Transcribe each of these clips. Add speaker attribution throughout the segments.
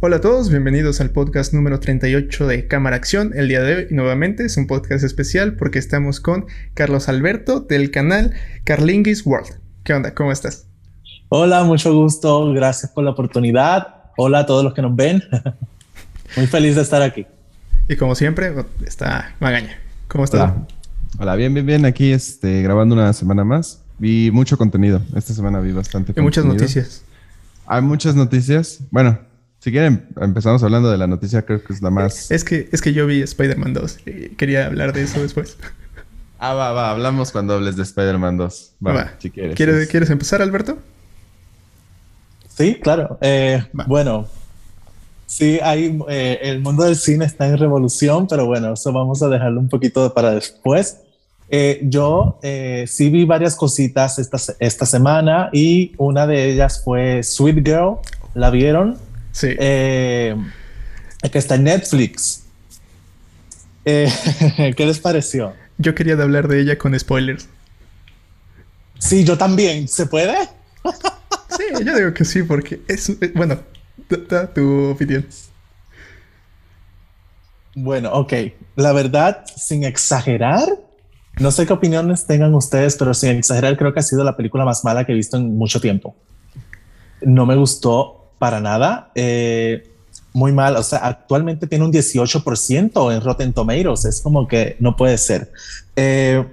Speaker 1: Hola a todos, bienvenidos al podcast número 38 de Cámara Acción. El día de hoy, nuevamente, es un podcast especial porque estamos con Carlos Alberto del canal Carlinguis World. ¿Qué onda? ¿Cómo estás?
Speaker 2: Hola, mucho gusto. Gracias por la oportunidad. Hola a todos los que nos ven. Muy feliz de estar aquí.
Speaker 1: Y como siempre, está Magaña. ¿Cómo estás?
Speaker 3: Hola. Hola, bien, bien, bien. Aquí este, grabando una semana más. Vi mucho contenido. Esta semana vi bastante.
Speaker 1: Y muchas noticias.
Speaker 3: Hay muchas noticias. Bueno, si quieren, empezamos hablando de la noticia, creo que es la más.
Speaker 1: Es que, es que yo vi Spider-Man 2 y quería hablar de eso después.
Speaker 3: Ah, va, va, hablamos cuando hables de Spider-Man 2. Va, si quieres.
Speaker 1: ¿Quieres, ¿Quieres empezar, Alberto?
Speaker 2: Sí, claro. Eh, bueno, sí, hay, eh, el mundo del cine está en revolución, pero bueno, eso vamos a dejarlo un poquito para después. Eh, yo sí vi varias cositas esta, esta semana y una de ellas fue Sweet Girl. ¿La vieron?
Speaker 1: Sí.
Speaker 2: Eh, que está en Netflix. Eh, ¿Qué les pareció?
Speaker 1: Yo quería hablar de ella con spoilers.
Speaker 2: Sí, yo también. ¿Se puede?
Speaker 1: sí, yo digo que sí, porque es. Eh, bueno, da tu opinión.
Speaker 2: Bueno, ok. La verdad, sin exagerar, no sé qué opiniones tengan ustedes, pero sin exagerar, creo que ha sido la película más mala que he visto en mucho tiempo. No me gustó para nada. Eh, muy mal, o sea, actualmente tiene un 18% en Rotten Tomatoes, es como que no puede ser. Eh,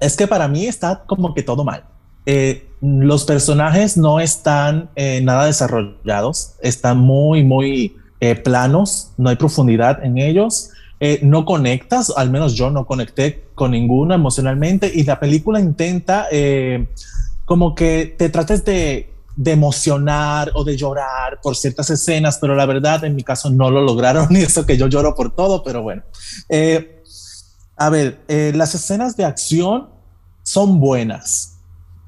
Speaker 2: es que para mí está como que todo mal. Eh, los personajes no están nada desarrollados, están muy, muy planos, no hay profundidad en ellos. no conectas, al menos yo no conecté con ninguno emocionalmente y la película intenta como que te trates de de emocionar o de llorar por ciertas escenas, pero la verdad en mi caso no lo lograron. Y eso que yo lloro por todo, pero bueno. Eh, a ver, eh, las escenas de acción son buenas,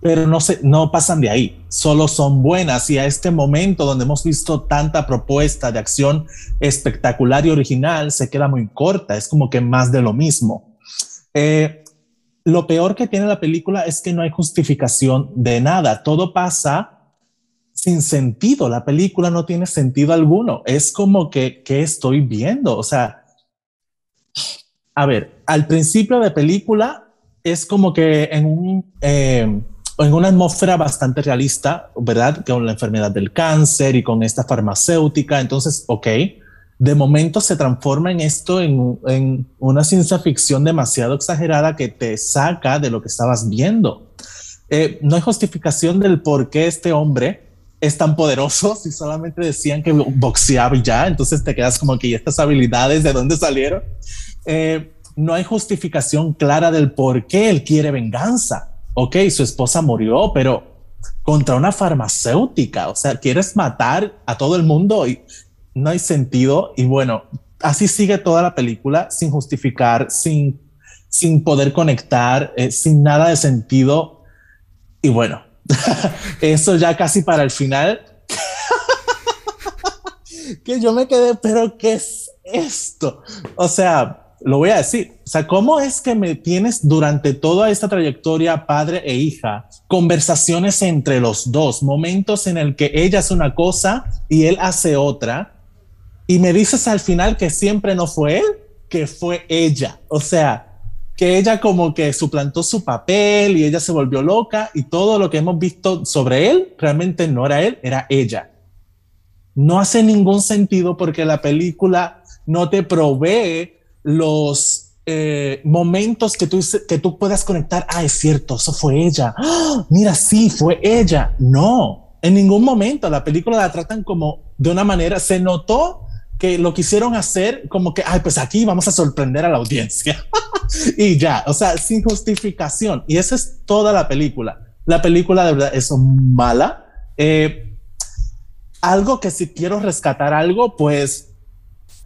Speaker 2: pero no, se, no pasan de ahí, solo son buenas. Y a este momento donde hemos visto tanta propuesta de acción espectacular y original, se queda muy corta, es como que más de lo mismo. Eh, lo peor que tiene la película es que no hay justificación de nada, todo pasa sin sentido. La película no tiene sentido alguno. Es como que, ¿qué estoy viendo? O sea, a ver, al principio de película es como que en, un, eh, en una atmósfera bastante realista, ¿verdad? Con la enfermedad del cáncer y con esta farmacéutica. Entonces, ok, de momento se transforma en esto, en, en una ciencia ficción demasiado exagerada que te saca de lo que estabas viendo. Eh, no hay justificación del por qué este hombre es tan poderoso si solamente decían que boxeaba ya, entonces te quedas como que ¿y estas habilidades de dónde salieron? Eh, no hay justificación clara del por qué él quiere venganza. Ok, su esposa murió, pero contra una farmacéutica, o sea, quieres matar a todo el mundo y no hay sentido. Y bueno, así sigue toda la película sin justificar, sin, sin poder conectar, eh, sin nada de sentido. Y bueno, Eso ya casi para el final. que yo me quedé, pero ¿qué es esto? O sea, lo voy a decir. O sea, ¿cómo es que me tienes durante toda esta trayectoria, padre e hija, conversaciones entre los dos, momentos en el que ella hace una cosa y él hace otra, y me dices al final que siempre no fue él, que fue ella? O sea, que ella como que suplantó su papel y ella se volvió loca y todo lo que hemos visto sobre él realmente no era él, era ella. No hace ningún sentido porque la película no te provee los eh, momentos que tú, que tú puedas conectar. Ah, es cierto, eso fue ella. ¡Ah! mira, sí, fue ella. No, en ningún momento la película la tratan como de una manera, se notó que lo quisieron hacer como que, ay, pues aquí vamos a sorprender a la audiencia. y ya, o sea, sin justificación. Y esa es toda la película. La película de verdad es mala. Eh, algo que si quiero rescatar algo, pues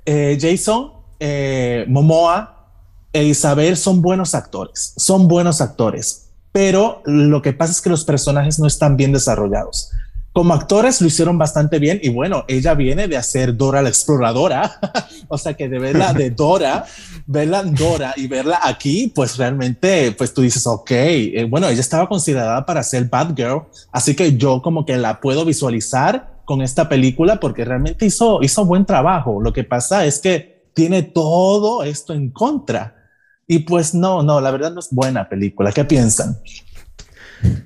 Speaker 2: eh, Jason, eh, Momoa e Isabel son buenos actores, son buenos actores, pero lo que pasa es que los personajes no están bien desarrollados. Como actores lo hicieron bastante bien y bueno, ella viene de hacer Dora la exploradora, o sea que de verla de Dora, verla en Dora y verla aquí, pues realmente, pues tú dices, ok, eh, bueno, ella estaba considerada para ser Bad Girl, así que yo como que la puedo visualizar con esta película porque realmente hizo, hizo buen trabajo. Lo que pasa es que tiene todo esto en contra. Y pues no, no, la verdad no es buena película. ¿Qué piensan?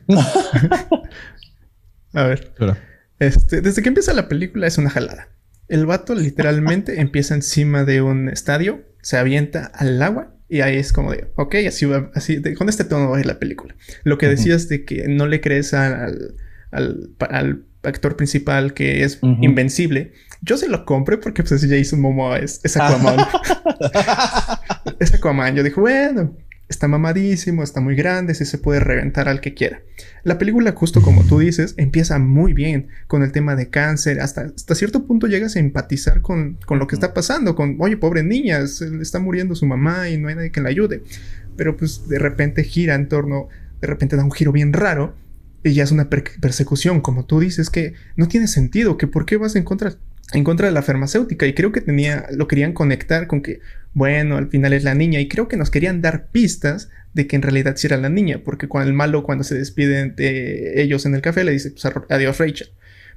Speaker 1: A ver. Este, desde que empieza la película es una jalada. El vato literalmente empieza encima de un estadio, se avienta al agua y ahí es como de, ok, así va, así, con este tono va a ir la película. Lo que decías de que no le crees al, al, actor principal que es invencible, yo se lo compré porque pues Jason Momoa es, es Aquaman. es Aquaman. Yo dije, bueno, está mamadísimo, está muy grande, sí se puede reventar al que quiera. La película, justo como tú dices, empieza muy bien con el tema de cáncer. Hasta, hasta cierto punto llegas a empatizar con, con lo que está pasando, con, oye, pobre niña, se le está muriendo su mamá y no hay nadie que la ayude. Pero pues de repente gira en torno, de repente da un giro bien raro y ya es una persecución, como tú dices, que no tiene sentido, que por qué vas en contra en contra de la farmacéutica y creo que tenía lo querían conectar con que bueno al final es la niña. Y creo que nos querían dar pistas de que en realidad sí era la niña porque cuando el malo cuando se despiden de ellos en el café le dice pues, adiós Rachel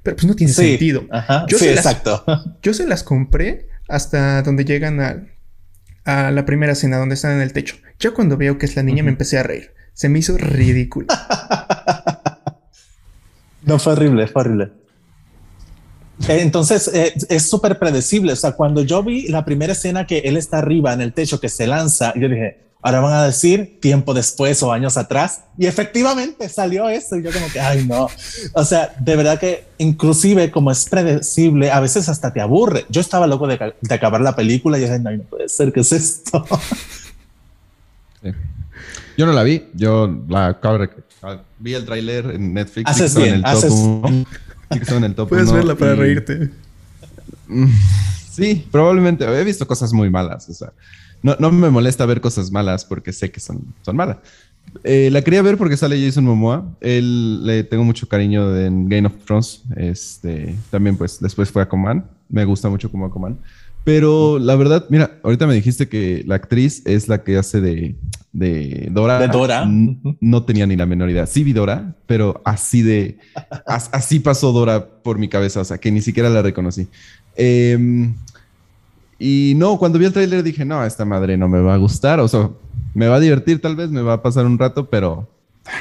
Speaker 1: pero pues no tiene sentido.
Speaker 2: Yo sí, exacto.
Speaker 1: yo se las compré hasta donde llegan a, a, la primera escena donde están en el techo. Ya cuando veo que es la niña me empecé a reír. Se me hizo ridículo.
Speaker 2: No fue horrible fue horrible entonces eh, es súper predecible. O sea, cuando yo vi la primera escena que él está arriba en el techo, que se lanza, yo dije, ahora van a decir tiempo después o años atrás. Y efectivamente salió eso. Y yo como que, ay, no. O sea, de verdad que inclusive como es predecible, a veces hasta te aburre. Yo estaba loco de, acabar la película y dije, no, no puede ser, ¿qué es esto?
Speaker 3: Yo no la vi, yo la vi el tráiler en Netflix.
Speaker 2: Haces bien,
Speaker 3: en el
Speaker 2: haces...
Speaker 3: en el top
Speaker 1: Puedes verla para reírte.
Speaker 3: Sí, probablemente. He visto cosas muy malas. O sea, no, no me molesta ver cosas malas porque sé que son, son malas. Eh, la quería ver porque sale Jason Momoa. Él le tengo mucho cariño en Game of Thrones. Este, también, pues, después fue a Coman. Me gusta mucho como Coman. Pero la verdad, mira, ahorita me dijiste que la actriz es la que hace de, de Dora.
Speaker 2: De Dora.
Speaker 3: No tenía ni la menor idea. Sí vi Dora, pero así de... así pasó Dora por mi cabeza, o sea, que ni siquiera la reconocí. Em, y no, cuando vi el tráiler dije, no, esta madre no me va a gustar, o sea, me va a divertir tal vez, me va a pasar un rato, pero...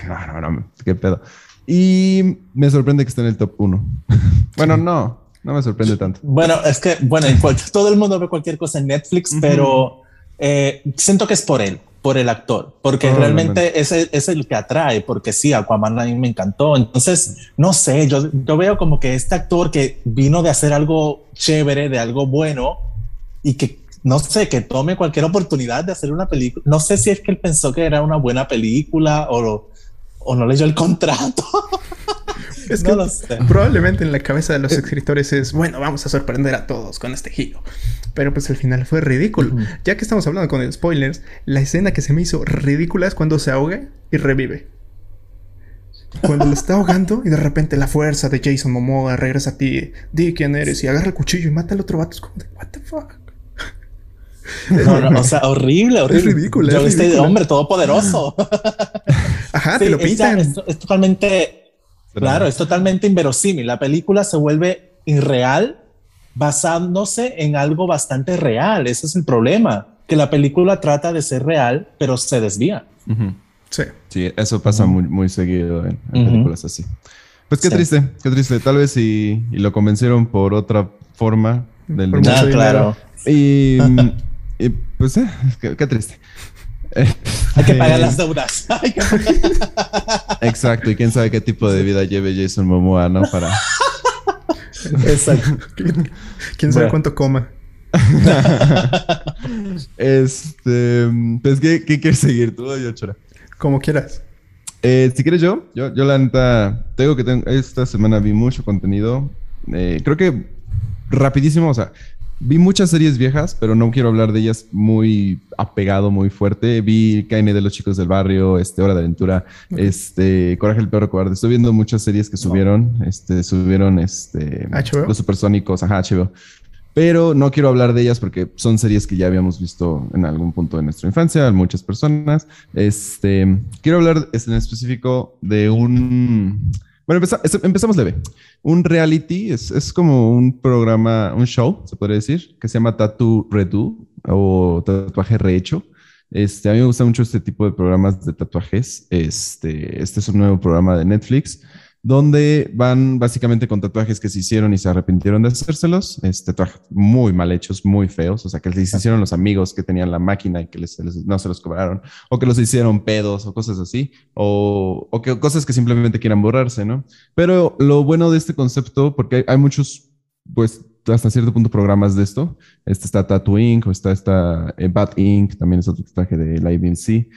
Speaker 3: No, no, no, qué pedo. Y me sorprende que esté en el top 1. bueno, no, no me sorprende tanto.
Speaker 2: Bueno, es que, bueno, todo el mundo ve cualquier cosa en Netflix, pero eh, siento que es por él, por el actor, porque realmente es el, es el, que atrae, porque sí, Aquaman a mí me encantó. Entonces, no sé, yo, yo veo como que este actor que vino de hacer algo chévere, de algo bueno, y que no sé, que tome cualquier oportunidad de hacer una película. No sé si es que él pensó que era una buena película o, o no leyó el contrato.
Speaker 1: Es que probablemente en la cabeza de los escritores es, bueno, vamos a sorprender a todos con este giro. Pero pues al final fue ridículo. Ya que estamos hablando con spoilers, la escena que se me hizo ridícula es cuando se ahoga y revive. Cuando lo está ahogando y de repente la fuerza de Jason Momoa regresa a ti, di quién eres y agarra el cuchillo y mata al otro vato. Es como de, what the fuck.
Speaker 2: No, o sea, horrible, horrible.
Speaker 1: Es ridículo.
Speaker 2: Yo, este hombre todopoderoso.
Speaker 1: Ajá, te lo pintan.
Speaker 2: es, totalmente Claro, es totalmente inverosímil. La película se vuelve irreal basándose en algo bastante real. Ese es el problema, que la película trata de ser real, pero se desvía.
Speaker 1: Sí.
Speaker 3: Sí, eso pasa muy, muy seguido en, películas así. Pues qué triste, qué triste. Tal vez si lo convencieron por otra forma del
Speaker 2: ah, claro.
Speaker 3: Y, pues, eh, qué triste.
Speaker 2: Hay que pagar las deudas.
Speaker 3: Exacto, y quién sabe qué tipo de vida lleve Jason Momoa, ¿no? Para.
Speaker 2: Exacto.
Speaker 1: ¿Quién sabe cuánto coma?
Speaker 3: este, pues, ¿qué, quieres seguir tú o yo, Chora?
Speaker 1: Como quieras.
Speaker 3: Eh, si quieres yo, yo, yo la neta, tengo que tengo, esta semana vi mucho contenido. Eh, creo que rapidísimo, o sea, Vi muchas series viejas, pero no quiero hablar de ellas muy apegado, muy fuerte. Vi KN de los chicos del barrio, este, Hora de Aventura, este, Coraje el perro cobarde. Estoy viendo muchas series que subieron, este, subieron, este, los supersónicos, ajá, HBO. Pero no quiero hablar de ellas porque son series que ya habíamos visto en algún punto de nuestra infancia, muchas personas. Este, quiero hablar en específico de un Bueno, empezamos leve. Un reality es, como un programa, un show, se podría decir, que se llama Tattoo Redo o Tatuaje Rehecho. Este, a mí me gusta mucho este tipo de programas de tatuajes. Este, este es un nuevo programa de Netflix donde van básicamente con tatuajes que se hicieron y se arrepintieron de hacérselos, este, tatuajes muy mal hechos, muy feos, o sea, que les hicieron los amigos que tenían la máquina y que no se los cobraron, o que los hicieron pedos o cosas así, o, que cosas que simplemente quieran borrarse, ¿no? Pero lo bueno de este concepto, porque hay, muchos, pues, hasta cierto punto programas de esto, este está Tattoo Inc., o está esta eh, Inc., también es otro tatuaje de la IBNC,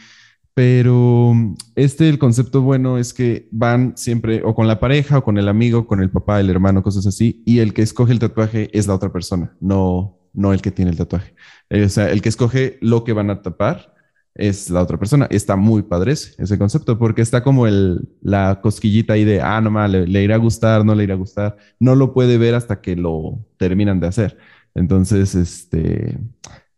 Speaker 3: pero este, el concepto bueno es que van siempre o con la pareja o con el amigo, con el papá, el hermano, cosas así, y el que escoge el tatuaje es la otra persona, no, no el que tiene el tatuaje. Eh, o sea, el que escoge lo que van a tapar es la otra persona. Está muy padre ese, concepto, porque está como el, la cosquillita ahí de, ah, no le, le irá a gustar, no le irá a gustar. No lo puede ver hasta que lo terminan de hacer. Entonces, este,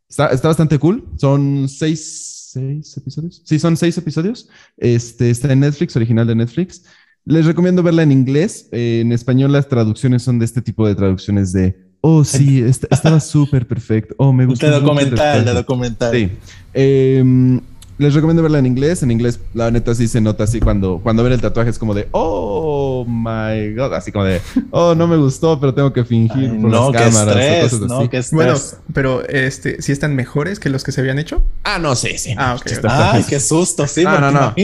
Speaker 3: está, está bastante cool. Son seis seis episodios. Sí, son seis episodios. Este está en Netflix, original de Netflix. Les recomiendo verla en inglés. Eh, en español las traducciones son de este tipo de traducciones de, oh sí, estaba súper perfecto. Oh, me gusta.
Speaker 2: De documental, de documental.
Speaker 3: Sí. Eh, les recomiendo verla en inglés. En inglés, la neta sí se nota así cuando, cuando ven el tatuaje es como de, oh my god, así como de, oh, no me gustó, pero tengo que fingir
Speaker 2: por no, las cámaras. Estrés, no, qué
Speaker 1: bueno, pero este, ¿sí están mejores que los que se habían hecho?
Speaker 3: Ah, no, sí, sí.
Speaker 2: Ah, ok. Ay, qué susto, sí.
Speaker 3: Ah, no, no.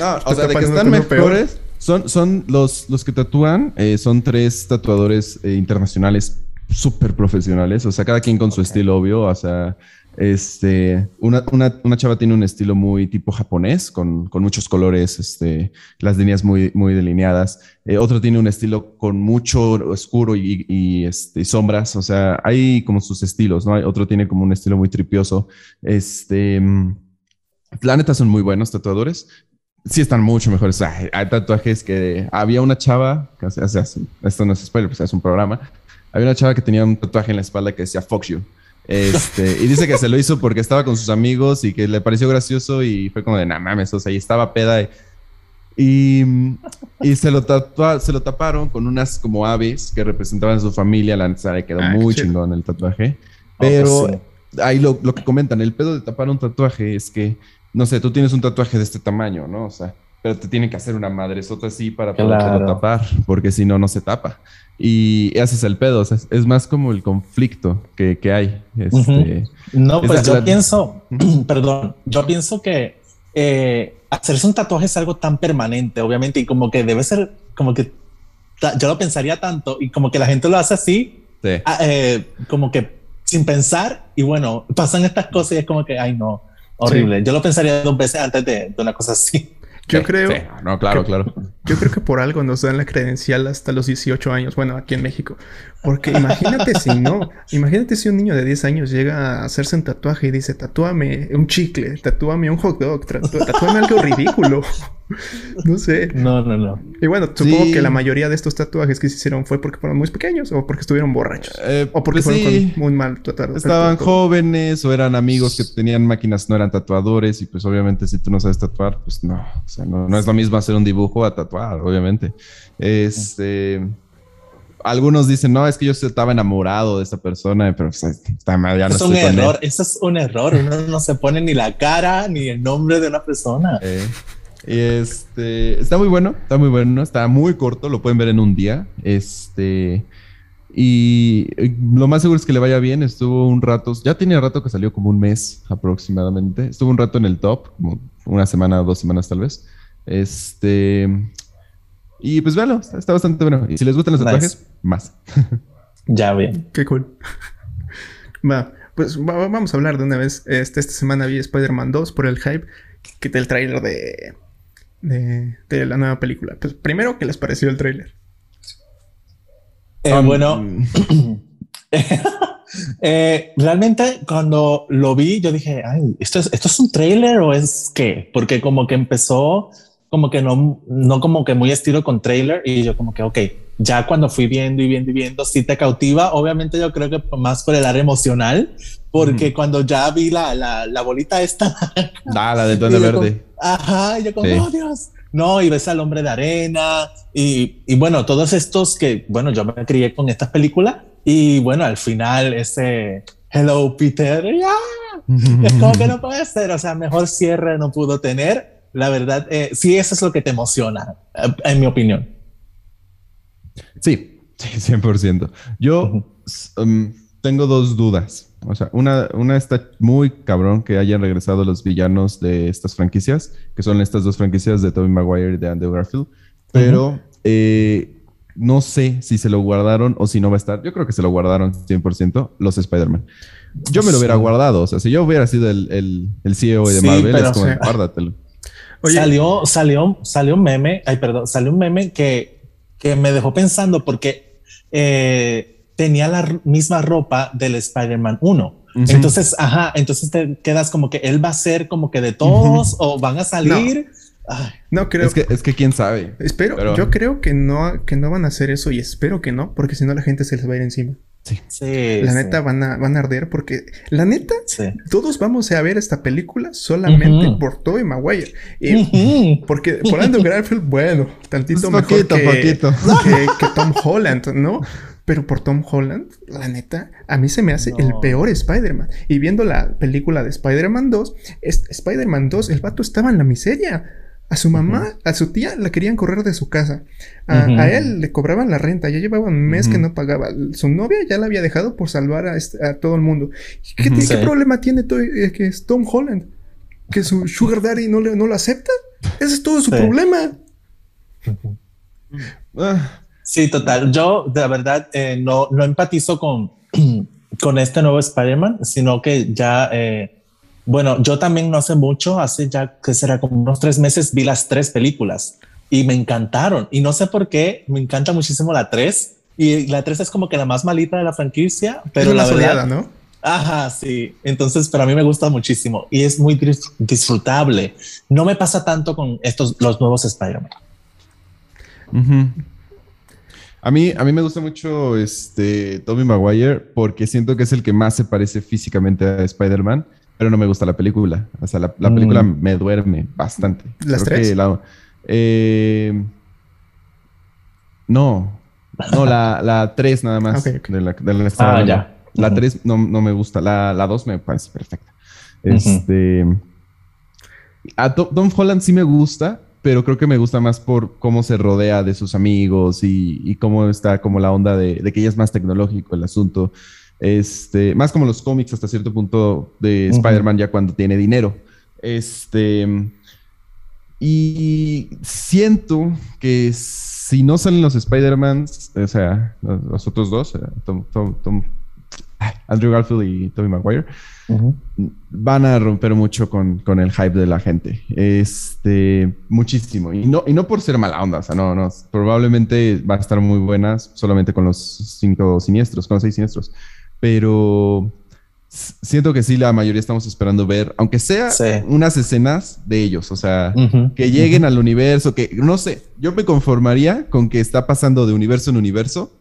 Speaker 3: No, o sea, de que están mejores. Son, son los, los que tatúan, eh, son tres tatuadores eh, internacionales súper profesionales, o sea, cada quien con su estilo obvio, o sea, este, una, una, una, chava tiene un estilo muy tipo japonés, con, con muchos colores, este, las líneas muy, muy delineadas. Eh, otro tiene un estilo con mucho oscuro y, y, este, sombras, o sea, hay como sus estilos, ¿no? Otro tiene como un estilo muy tripioso. Este, la neta son muy buenos tatuadores. Sí están mucho mejores. Hay, tatuajes que había una chava, que esto no es spoiler, pues es un programa. Había una chava que tenía un tatuaje en la espalda que decía you. Este, y dice que se lo hizo porque estaba con sus amigos y que le pareció gracioso y fue como de, nah mames, o sea, y estaba peda. Y, y se, lo se lo taparon con unas como aves que representaban a su familia. La neta le quedó ah, muy chingón el tatuaje. Oh, Pero pues ahí lo, lo, que comentan, el pedo de tapar un tatuaje es que, no sé, tú tienes un tatuaje de este tamaño, ¿no? O sea, pero te tiene que hacer una madresota así para poderlo tapar, porque si no, no se tapa. Y ese es el pedo, o sea, es más como el conflicto que, que hay. Este,
Speaker 2: no, pues yo pienso, perdón, yo pienso que eh, hacerse un tatuaje es algo tan permanente, obviamente, y como que debe ser, como que yo lo pensaría tanto, y como que la gente lo hace así, ah, eh, como que sin pensar, y bueno, pasan estas cosas y es como que, ay no, horrible. Yo lo pensaría dos veces antes de, de una cosa así.
Speaker 1: Yo creo.
Speaker 3: No, claro, claro.
Speaker 1: Yo creo que por algo nos dan la credencial hasta los 18 años, bueno, aquí en México. Porque imagínate si no, imagínate si un niño de 10 años llega a hacerse un tatuaje y dice, tatúame un chicle, tatúame un hot dog, tatúame algo ridículo. no sé.
Speaker 2: No, no, no.
Speaker 1: Y bueno, supongo que la mayoría de estos tatuajes que se hicieron fue porque fueron muy pequeños o porque estuvieron borrachos. Eh, o porque pues fueron con muy mal
Speaker 3: tatuados. Estaban jóvenes o eran amigos que tenían máquinas, no eran tatuadores y pues obviamente si tú no sabes tatuar, pues no. O sea, no, no es lo mismo hacer un dibujo a tatuar, obviamente. Este algunos dicen, no, es que yo estaba enamorado de esa persona, pero pues, está mal,
Speaker 2: ya no es un error, eso es un error, uno no se pone ni la cara ni el nombre de una persona.
Speaker 3: este, está muy bueno, está muy bueno, está muy corto, lo pueden ver en un día, este, y lo más seguro es que le vaya bien, estuvo un rato, ya tenía rato que salió como un mes aproximadamente, estuvo un rato en el top, como una semana, dos semanas tal vez, este, y pues véalo, está, bastante bueno. Y si les gustan los tatuajes, más.
Speaker 2: ya bien.
Speaker 1: Qué cool. Va, pues vamos a hablar de una vez. Este, esta semana vi Spider-Man 2 por el hype que el tráiler de, de, la nueva película. Pues primero, ¿qué les pareció el tráiler?
Speaker 2: Eh, um, bueno, eh, realmente cuando lo vi, yo dije, ay, ¿esto es, ¿esto es un tráiler o es qué? Porque como que empezó como que no, no como que muy estilo con trailer y yo como que, ok, ya cuando fui viendo y viendo y viendo, sí te cautiva, obviamente yo creo que más por el área emocional, porque cuando ya vi la, la, la bolita esta...
Speaker 3: Ah, la de tono verde.
Speaker 2: ajá, yo como, oh Dios, no, y ves al hombre de arena y, y bueno, todos estos que, bueno, yo me crié con estas películas y bueno, al final ese Hello Peter, es como que no puede ser, o sea, mejor cierre no pudo tener. La verdad, eh, sí, eso es lo que te emociona, eh, en mi opinión.
Speaker 3: Sí, sí, 100%. Yo um, tengo dos dudas. O sea, una, una está muy cabrón que hayan regresado los villanos de estas franquicias, que son estas dos franquicias de Tobey Maguire y de Andrew Garfield, pero eh, no sé si se lo guardaron o si no va a estar. Yo creo que se lo guardaron 100% los Spider-Man. Yo me lo hubiera guardado. O sea, si yo hubiera sido el, el, el CEO de Marvel, es como, guárdatelo.
Speaker 2: Salió, salió, salió un meme, ay, perdón, salió un meme que, que me dejó pensando porque eh, tenía la misma ropa del Spider-Man 1. Entonces, ajá, entonces te quedas como que él va a ser como que de todos o van a salir.
Speaker 1: No. creo.
Speaker 3: Es que, es que quién sabe.
Speaker 1: Espero, yo creo que no, que no van a hacer eso y espero que no, porque si no la gente se les va a ir encima. Sí. la neta van a, van a arder porque la neta, todos vamos a ver esta película solamente por Tobey Maguire. Y Porque por Andrew Garfield, bueno, tantito mejor que, Que, Tom Holland, ¿no? Pero por Tom Holland, la neta, a mí se me hace el peor Spider-Man. Y viendo la película de Spider-Man 2, Spider-Man 2, el vato estaba en la miseria. A su mamá, a su tía la querían correr de su casa. A, él le cobraban la renta. Ya llevaba un mes que no pagaba. Su novia ya la había dejado por salvar a, este, todo el mundo. ¿Qué, problema tiene eh, que es Tom Holland? ¿Que su Sugar Daddy no, le, no lo acepta? Ese es todo su problema.
Speaker 2: Ah. Sí, total. Yo, de verdad, eh, no, no empatizo con, con este nuevo Spider-Man, sino que ya. Eh, bueno, yo también no hace mucho, hace ya que será como unos tres meses, vi las tres películas y me encantaron. Y no sé por qué, me encanta muchísimo la tres. Y la tres es como que la más malita de la franquicia, pero la verdad, ¿no? Ajá, sí. Entonces, para mí me gusta muchísimo y es muy disfrutable. No me pasa tanto con estos, los nuevos Spider-Man.
Speaker 3: A mí, a mí me gusta mucho este Tommy Maguire porque siento que es el que más se parece físicamente a Spider-Man pero no me gusta la película. O sea, la, película mm. me duerme bastante.
Speaker 1: ¿Las tres?
Speaker 3: Eh, no, no, la, la tres nada más. De la, de la, ah, ya. La tres no, no, me gusta. La, la dos me parece perfecta. Este. A Tom, Holland sí me gusta, pero creo que me gusta más por cómo se rodea de sus amigos y, y cómo está como la onda de, de, que ella es más tecnológico el asunto. Este, más como los cómics hasta cierto punto de Spider-Man ya cuando tiene dinero. Este, y siento que si no salen los Spider-Man, o sea, los, otros dos, Andrew Garfield y Tobey Maguire, van a romper mucho con, con, el hype de la gente. Este, muchísimo. Y no, y no por ser mala onda, o sea, no, no. Probablemente va a estar muy buena solamente con los cinco siniestros, con los seis siniestros pero siento que sí, la mayoría estamos esperando ver, aunque sea unas escenas de ellos, o sea, que lleguen al universo, que no sé, yo me conformaría con que está pasando de universo en universo.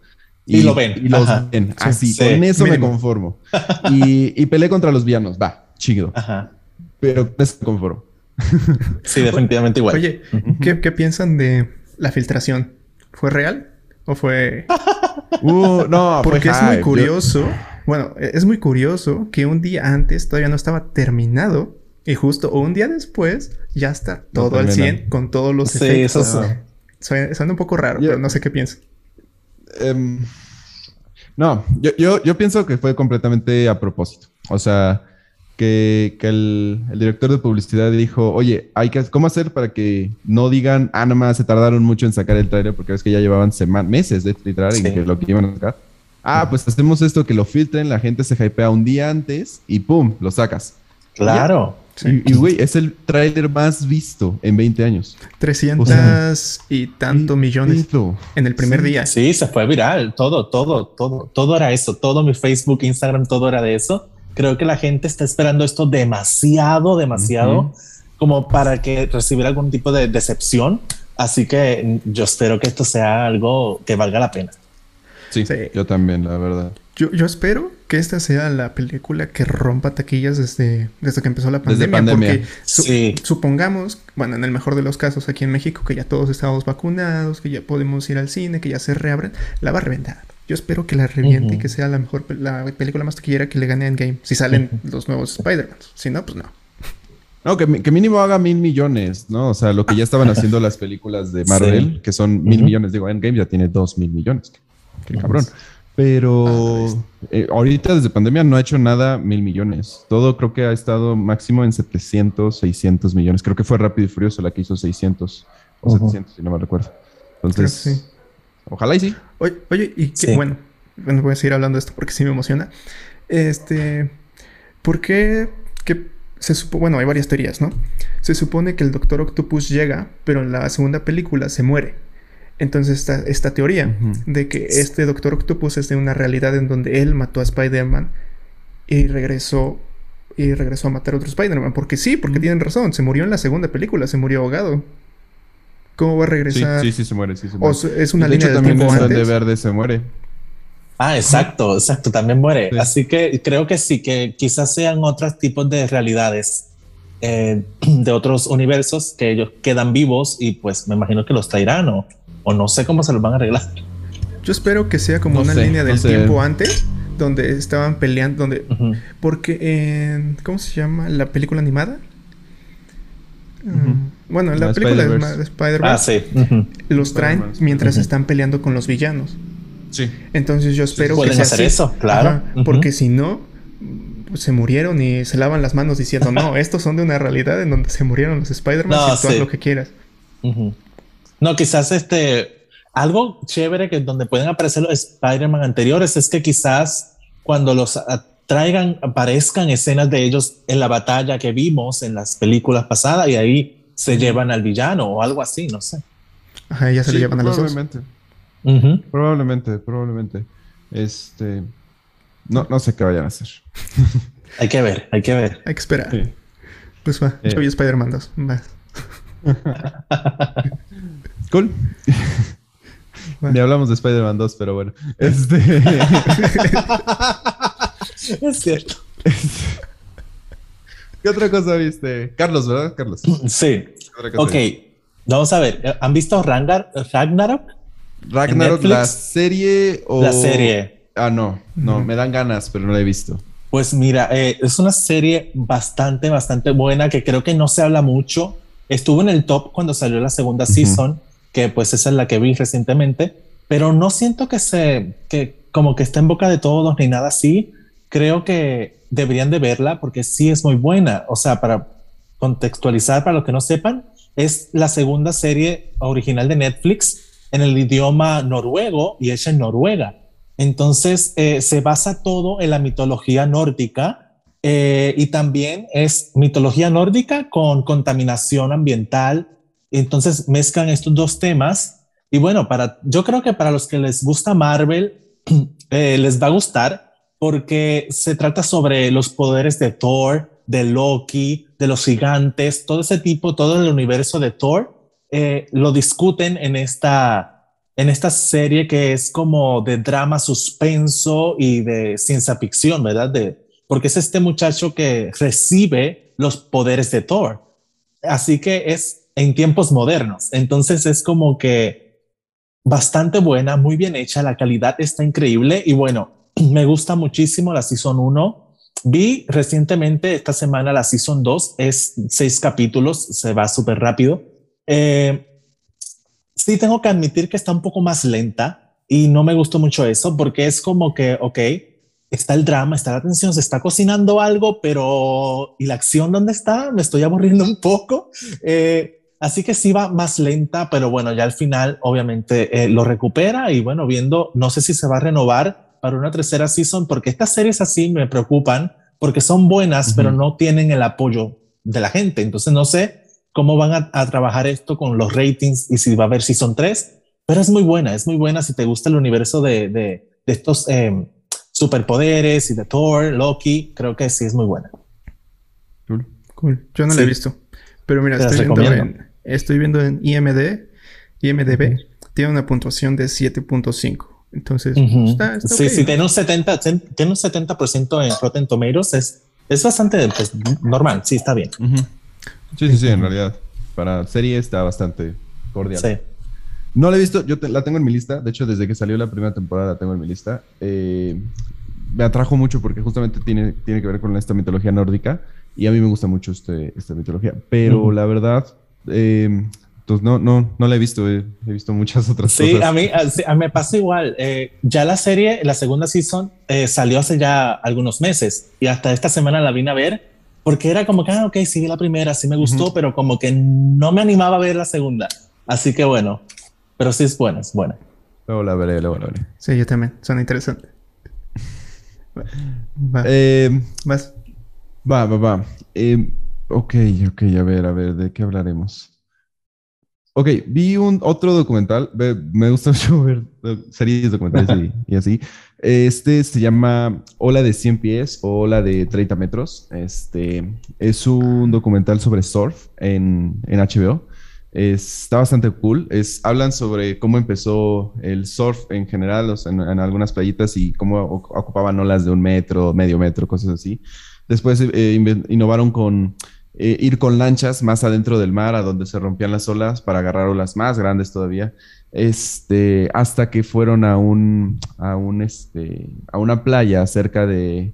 Speaker 2: Y, lo ven.
Speaker 3: Y los ven. Así, con eso me conformo. y, y peleé contra los villanos, va, chido. Pero con eso me conformo.
Speaker 2: sí, definitivamente igual.
Speaker 1: Oye, ¿qué, ¿qué piensan de la filtración? ¿Fue real? ¿O fue.?
Speaker 3: Uh, no,
Speaker 1: Porque es muy curioso. Bueno, es muy curioso que un día antes todavía no estaba terminado. Y justo un día después ya está todo al 100 con todos los sí, efectos. Eso Suena, un poco raro, pero no sé qué pienso.
Speaker 3: Em, no, yo, yo, yo pienso que fue completamente a propósito. O sea, que, el, director de publicidad dijo, oye, hay que, ¿cómo hacer para que no digan, ah, nomás se tardaron mucho en sacar el trailer porque es que ya llevaban semanas, meses de literal en que lo que iban a sacar? Ah, pues hacemos esto, que lo filtren, la gente se hypea un día antes y ¡pum! lo sacas.
Speaker 2: Claro.
Speaker 3: Y, güey, es el tráiler más visto en 20 años.
Speaker 1: 300 y tanto millones en el primer día.
Speaker 2: Sí, se fue viral. Todo, todo, todo, todo era eso. Todo mi Facebook, Instagram, todo era de eso creo que la gente está esperando esto demasiado, demasiado, como para que recibiera algún tipo de decepción. Así que yo espero que esto sea algo que valga la pena.
Speaker 3: Sí, yo también, la verdad.
Speaker 1: Yo, yo espero que esta sea la película que rompa taquillas desde, desde que empezó la pandemia. Porque supongamos, bueno, en el mejor de los casos aquí en México, que ya todos estamos vacunados, que ya podemos ir al cine, que ya se reabren, la va a reventar. Yo espero que la reviente y que sea la mejor, la película más taquillera que le gane Endgame. Si salen los nuevos Spider-Man. Si no, pues no.
Speaker 3: No, que, mínimo haga mil millones, ¿no? O sea, lo que ya estaban haciendo las películas de Marvel, que son mil millones. Digo, Endgame ya tiene dos mil millones. Qué cabrón. Pero ah, eh, ahorita desde pandemia no ha hecho nada mil millones. Todo creo que ha estado máximo en 700, 600 millones. Creo que fue Rápido y Furioso la que hizo 600 o 700, si no me recuerdo. Entonces, ojalá y sí.
Speaker 1: Oye, y qué bueno, bueno, voy a seguir hablando de esto porque sí me emociona. Este, ¿por qué? Que se supo, bueno, hay varias teorías, ¿no? Se supone que el Doctor Octopus llega, pero en la segunda película se muere. Entonces está esta teoría de que este Doctor Octopus es de una realidad en donde él mató a Spider-Man y regresó y regresó a matar a otro Spider-Man. Porque sí, porque tienen razón, se murió en la segunda película, se murió ahogado. ¿Cómo va a regresar?
Speaker 3: Sí, sí, se muere, sí se muere.
Speaker 1: O es una línea de tiempo
Speaker 3: antes. Verde se muere.
Speaker 2: Ah, exacto, exacto, también muere. Así que creo que sí, que quizás sean otros tipos de realidades eh, de otros universos que ellos quedan vivos y pues me imagino que los traerán o, o no sé cómo se los van a arreglar.
Speaker 1: Yo espero que sea como una línea del tiempo antes, donde estaban peleando, donde... Porque en... ¿Cómo se llama? La película animada. Bueno, en la, película de Spider-Man.
Speaker 2: Ah, sí.
Speaker 1: Los traen mientras están peleando con los villanos.
Speaker 3: Sí.
Speaker 1: Entonces yo espero que
Speaker 2: sea hacer eso, claro.
Speaker 1: Porque si no, pues, se murieron y se lavan las manos diciendo, no, estos son de una realidad en donde se murieron los Spider-Man no, y lo que quieras.
Speaker 2: No, quizás este, algo chévere que donde pueden aparecer los Spider-Man anteriores es que quizás cuando los traigan, aparezcan escenas de ellos en la batalla que vimos en las películas pasadas y ahí se llevan al villano o algo así, no sé.
Speaker 1: Ajá, ya se le llevan a los dos.
Speaker 3: Probablemente, probablemente. Este. No, no sé qué vayan a hacer.
Speaker 2: hay que ver, hay que ver.
Speaker 1: Hay que esperar. Pues va, yo vi Spider-Man 2. Va.
Speaker 3: cool. Ni hablamos de Spider-Man 2, pero bueno. Este.
Speaker 2: es cierto.
Speaker 3: ¿Qué otra cosa viste? Carlos, ¿verdad? Carlos.
Speaker 2: Sí. Ok. Vamos a ver. ¿Han visto Ragnarok?
Speaker 3: Ragnarok, la serie o.
Speaker 2: La serie.
Speaker 3: Ah, no, no, me dan ganas, pero no la he visto.
Speaker 2: Pues mira, eh, es una serie bastante, bastante buena que creo que no se habla mucho. Estuvo en el top cuando salió la segunda season, que pues esa es la que vi recientemente, pero no siento que se, que como que está en boca de todos ni nada así. Creo que deberían de verla porque sí es muy buena. O sea, para contextualizar, para los que no sepan, es la segunda serie original de Netflix en el idioma noruego y hecha en Noruega. Entonces, eh, se basa todo en la mitología nórdica eh, y también es mitología nórdica con contaminación ambiental. Entonces, mezclan estos dos temas. Y bueno, para, yo creo que para los que les gusta Marvel, eh, les va a gustar porque se trata sobre los poderes de Thor, de Loki, de los gigantes, todo ese tipo, todo el universo de Thor eh, lo discuten en esta, en esta serie que es como de drama suspenso y de ciencia ficción, ¿verdad? Porque es este muchacho que recibe los poderes de Thor. Así que es en tiempos modernos. Entonces es como que bastante buena, muy bien hecha, la calidad está increíble y bueno, me gusta muchísimo la Season 1. Vi recientemente esta semana la Season 2, es seis capítulos, se va súper rápido eh, sí, tengo que admitir que está un poco más lenta y no me gustó mucho eso porque es como que, ok, está el drama, está la tensión, se está cocinando algo, pero ¿y la acción dónde está? Me estoy aburriendo un poco. Eh, así que sí va más lenta, pero bueno, ya al final obviamente eh, lo recupera y bueno, viendo, no sé si se va a renovar para una tercera season porque estas series así me preocupan porque son buenas, pero no tienen el apoyo de la gente. Entonces no sé cómo van a, trabajar esto con los ratings y si va a haber Season 3, pero es muy buena, es muy buena si te gusta el universo de, de, estos eh, superpoderes y de Thor, Loki, creo que sí es muy buena.
Speaker 1: Cool. cool. Yo no la he visto, pero mira, estoy viendo, en, estoy viendo, en, IMD, IMDB, tiene una puntuación de 7.5. Entonces,
Speaker 2: está, sí, sí, tiene un 70, tiene un 70% en Rotten Tomatoes, es, es bastante pues, normal, sí, está bien.
Speaker 3: Sí, sí, sí, en realidad, para serie está bastante cordial. Sí. No la he visto, yo la tengo en mi lista, de hecho, desde que salió la primera temporada la tengo en mi lista. Eh, me atrajo mucho porque justamente tiene, tiene que ver con esta mitología nórdica y a mí me gusta mucho este, esta mitología, pero la verdad, eh, pues no, no, no la he visto, he, visto muchas otras
Speaker 2: sí,
Speaker 3: cosas.
Speaker 2: A mí, a, mí me pasa igual. Eh, ya la serie, la segunda season, eh, salió hace ya algunos meses y hasta esta semana la vine a ver porque era como que, ah, ok, sí la primera, sí me gustó, pero como que no me animaba a ver la segunda. Así que bueno, pero sí es buena, es buena.
Speaker 3: Luego la veré, luego la veré.
Speaker 1: Sí, yo también, son interesantes.
Speaker 3: Va. Eh, ¿Vas? Va, va, va. Eh, ok, ok, a ver, a ver, ¿de qué hablaremos? Ok, vi un otro documental. Me gusta mucho ver series documentales y, así. Este se llama Ola de 100 pies o Ola de 30 metros. Este es un documental sobre surf en, en HBO. está bastante cool. Es, hablan sobre cómo empezó el surf en general en, algunas playitas y cómo ocupaban olas de un metro, medio metro, cosas así. Después eh, innovaron con eh, ir con lanchas más adentro del mar, a donde se rompían las olas, para agarrar olas más grandes todavía, este, hasta que fueron a un, a un, este, a una playa cerca de,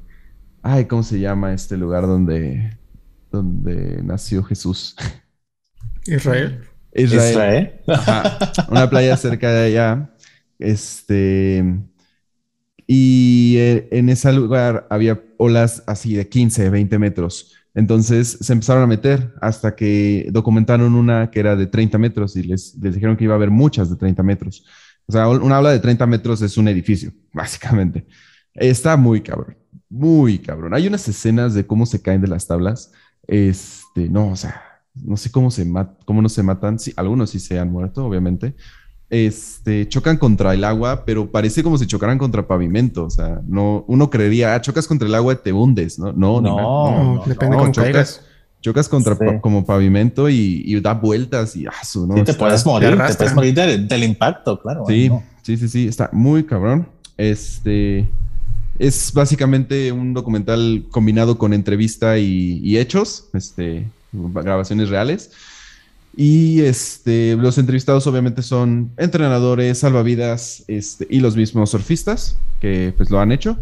Speaker 3: ay, ¿cómo se llama este lugar donde, donde nació Jesús?
Speaker 1: Israel.
Speaker 2: Israel.
Speaker 3: Una playa cerca de allá, este, y eh, en ese lugar había olas así de 15, 20 metros. Entonces se empezaron a meter hasta que documentaron una que era de 30 metros y les, dijeron que iba a haber muchas de 30 metros. O sea, una aula de 30 metros es un edificio, básicamente. Está muy cabrón, muy cabrón. Hay unas escenas de cómo se caen de las tablas. Este, no, o sea, no sé cómo se cómo no se matan. Sí, algunos sí se han muerto, obviamente, este, chocan contra el agua, pero parece como si chocaran contra pavimento. O sea, no, uno creería, ah, chocas contra el agua y te hundes, ¿no? No,
Speaker 1: no, no, depende cómo
Speaker 3: chocas, chocas contra como pavimento y, da vueltas y ah, ¿no?
Speaker 2: Sí, te puedes morir, te puedes morir del, impacto, claro.
Speaker 3: Sí, sí, sí, sí, está muy cabrón. Este es básicamente un documental combinado con entrevista y, y hechos, este, grabaciones reales. Y este, los entrevistados obviamente son entrenadores, salvavidas este, y los mismos surfistas que pues lo han hecho.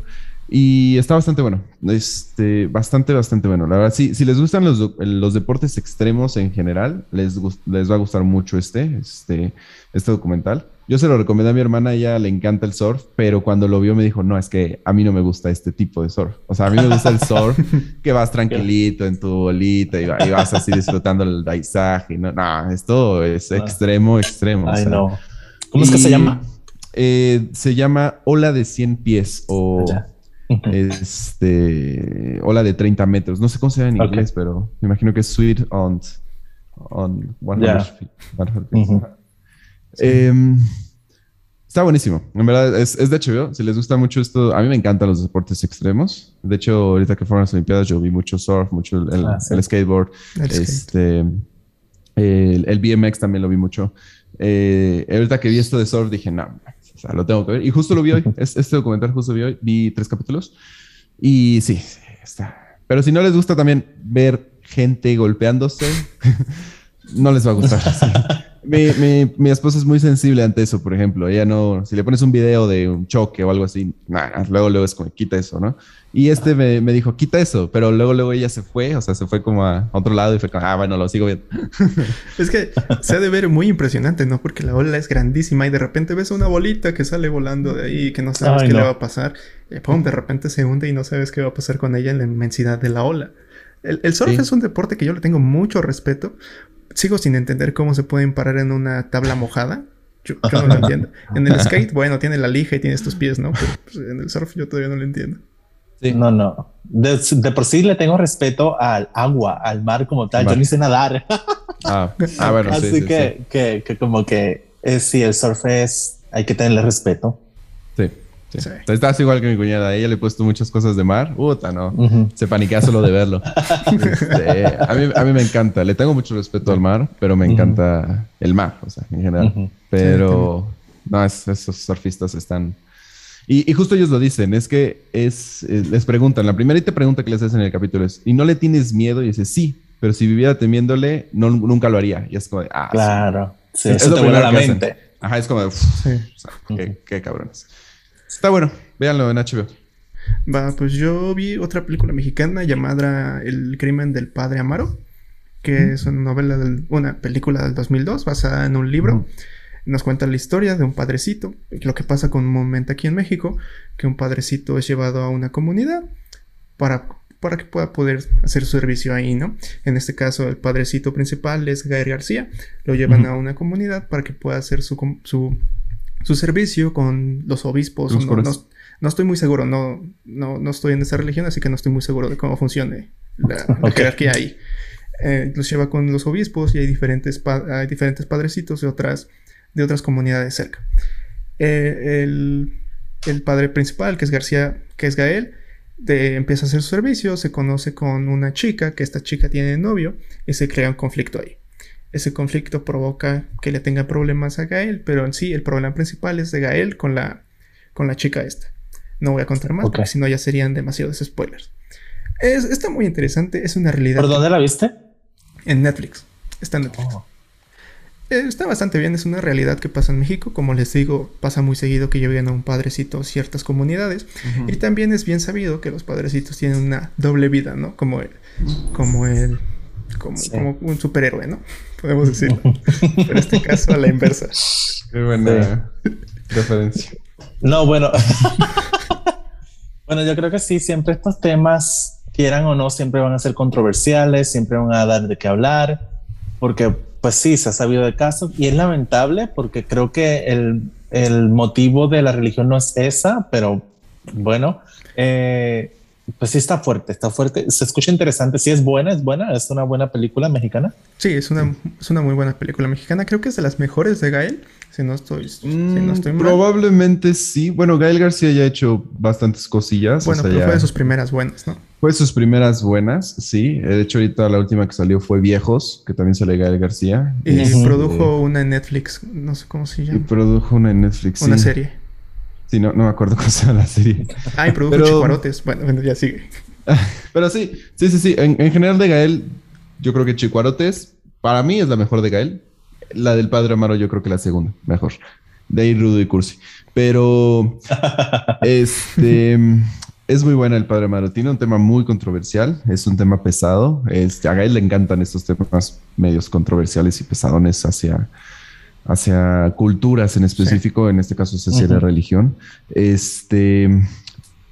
Speaker 3: Y está bastante bueno, este, bastante, bastante bueno. La verdad, si, si les gustan los, los deportes extremos en general, les, les va a gustar mucho este, este, este documental. Yo se lo recomendé a mi hermana, ella le encanta el surf, pero cuando lo vio me dijo, no, es que a mí no me gusta este tipo de surf. O sea, a mí me gusta el surf que vas tranquilito en tu bolita y, vas así disfrutando el paisaje. No, no esto es extremo, extremo.
Speaker 2: Ay, no. ¿Cómo es que se llama?
Speaker 3: Eh, se llama Ola de 100 pies o este Ola de 30 metros. No sé cómo se llama en inglés, pero me imagino que es Sweet on, on 100, Em, está buenísimo. En verdad, es, de HBO. Si les gusta mucho esto, a mí me encantan los deportes extremos. De hecho, ahorita que fueron las Olimpiadas, yo vi mucho surf, mucho el, ah, skateboard. este, el, BMX también lo vi mucho. Eh, ahorita que vi esto de surf, dije, no, o sea, lo tengo que ver. Y justo lo vi hoy. este documental justo vi hoy. Vi tres capítulos. Y sí, está. Pero si no les gusta también ver gente golpeándose, no les va a gustar. Mi, mi, mi, esposa es muy sensible ante eso, por ejemplo. Ella no, si le pones un video de un choque o algo así, nada, luego, luego es como, quita eso, ¿no? Y este me, me, dijo, quita eso, pero luego, luego ella se fue, o sea, se fue como a otro lado y fue como, ah, bueno, lo sigo viendo.
Speaker 1: Es que se ha de ver muy impresionante, ¿no? Porque la ola es grandísima y de repente ves una bolita que sale volando de ahí que no sabes qué le va a pasar. Y pum, de repente se hunde y no sabes qué va a pasar con ella en la inmensidad de la ola. El, el surf es un deporte que yo le tengo mucho respeto sigo sin entender cómo se pueden parar en una tabla mojada. Yo, no lo entiendo. En el skate, bueno, tiene la lija y tienes tus pies, ¿no? Pero pues, en el surf yo todavía no lo entiendo.
Speaker 2: Sí. No, no. De, por sí le tengo respeto al agua, al mar como tal. Yo ni sé nadar.
Speaker 3: Ah, ah bueno,
Speaker 2: Así sí, que, que, que, como que es, sí, el surf es, hay que tenerle respeto.
Speaker 3: Sí. Estás igual que mi cuñada. A ella le he puesto muchas cosas de mar. Puta, no. Se paniquea solo de verlo. Este, a, mí, a, mí, me encanta. Le tengo mucho respeto al mar, pero me encanta el mar, o sea, en general. Pero, no, esos surfistas están, Y, justo ellos lo dicen, es que es, eh, les preguntan, la primera pregunta que les hacen en el capítulo es, ¿y no le tienes miedo? Y dice, sí, pero si viviera temiéndole, no, nunca lo haría. Y es como de, ah,
Speaker 2: claro. Sí, es, lo la mente.
Speaker 3: Ajá, es como de, qué, cabrones. Está bueno, véanlo en HBO.
Speaker 1: Va, pues yo vi otra película mexicana llamada El crimen del padre Amaro, que es una novela, una película del 2002 basada en un libro. Nos cuenta la historia de un padrecito, lo que pasa con un momento aquí en México, que un padrecito es llevado a una comunidad para, para que pueda poder hacer su servicio ahí, ¿no? En este caso, el padrecito principal es Gael García, lo llevan a una comunidad para que pueda hacer su, su, servicio con los obispos. no, estoy muy seguro, no, no, estoy en esa religión, así que no estoy muy seguro de cómo funcione la, jerarquía ahí. Eh, los lleva con los obispos y hay diferentes, hay diferentes padrecitos de otras de otras comunidades cerca. Eh, el, padre principal, que es García, que es Gael, empieza a hacer su servicio, se conoce con una chica, que esta chica tiene novio, y se crea un conflicto ahí. Ese conflicto provoca que le tenga problemas a Gael, pero en sí el problema principal es de Gael con la, con la chica esta. No voy a contar más porque si no ya serían demasiados spoilers. Es, está muy interesante, es una realidad.
Speaker 2: ¿Por dónde la viste?
Speaker 1: En Netflix. Está en Netflix. Oh. Eh, está bastante bien, es una realidad que pasa en México. Como les digo, pasa muy seguido que lleven a un padrecito ciertas comunidades. Y también es bien sabido que los padrecitos tienen una doble vida, ¿no? Como el, como el, como, un superhéroe, ¿no? Podemos decirlo. Pero en este caso a la inversa.
Speaker 3: Qué buena referencia.
Speaker 2: No, bueno. bueno, yo creo que sí, siempre estos temas, quieran o no, siempre van a ser controversiales, siempre van a dar de qué hablar, porque pues sí, se ha sabido de casos y es lamentable porque creo que el, el motivo de la religión no es esa, pero bueno, eh, pues sí está fuerte, está fuerte. Se escucha interesante. Sí es buena, es buena, es una buena película mexicana.
Speaker 1: Sí, es una, es una muy buena película mexicana. Creo que es de las mejores de Gael. Si no estoy, si no estoy
Speaker 3: mal. Probablemente sí. Bueno, Gael García ya ha hecho bastantes cosillas.
Speaker 1: Bueno, pero fue de sus primeras buenas, ¿no?
Speaker 3: Fue sus primeras buenas, sí. De hecho, ahorita la última que salió fue Viejos, que también sale Gael García.
Speaker 1: Y produjo una en Netflix, no sé cómo se llama. Y
Speaker 3: produjo una en Netflix.
Speaker 1: Una serie.
Speaker 3: Sí, no, no me acuerdo cómo se llama la serie.
Speaker 1: Ah, y produjo Chicuarotes. Bueno, ya sigue.
Speaker 3: Pero sí, sí, sí, sí. En, general de Gael, yo creo que Chicuarotes, para mí es la mejor de Gael. La del Padre Amaro, yo creo que la segunda, mejor. De ahí Rudo y Cursi. Pero, este es muy buena el Padre Amaro. Tiene un tema muy controversial, es un tema pesado. Es, a Gael le encantan estos temas medios controversiales y pesadones hacia, hacia culturas en específico, en este caso es hacia la religión. Este,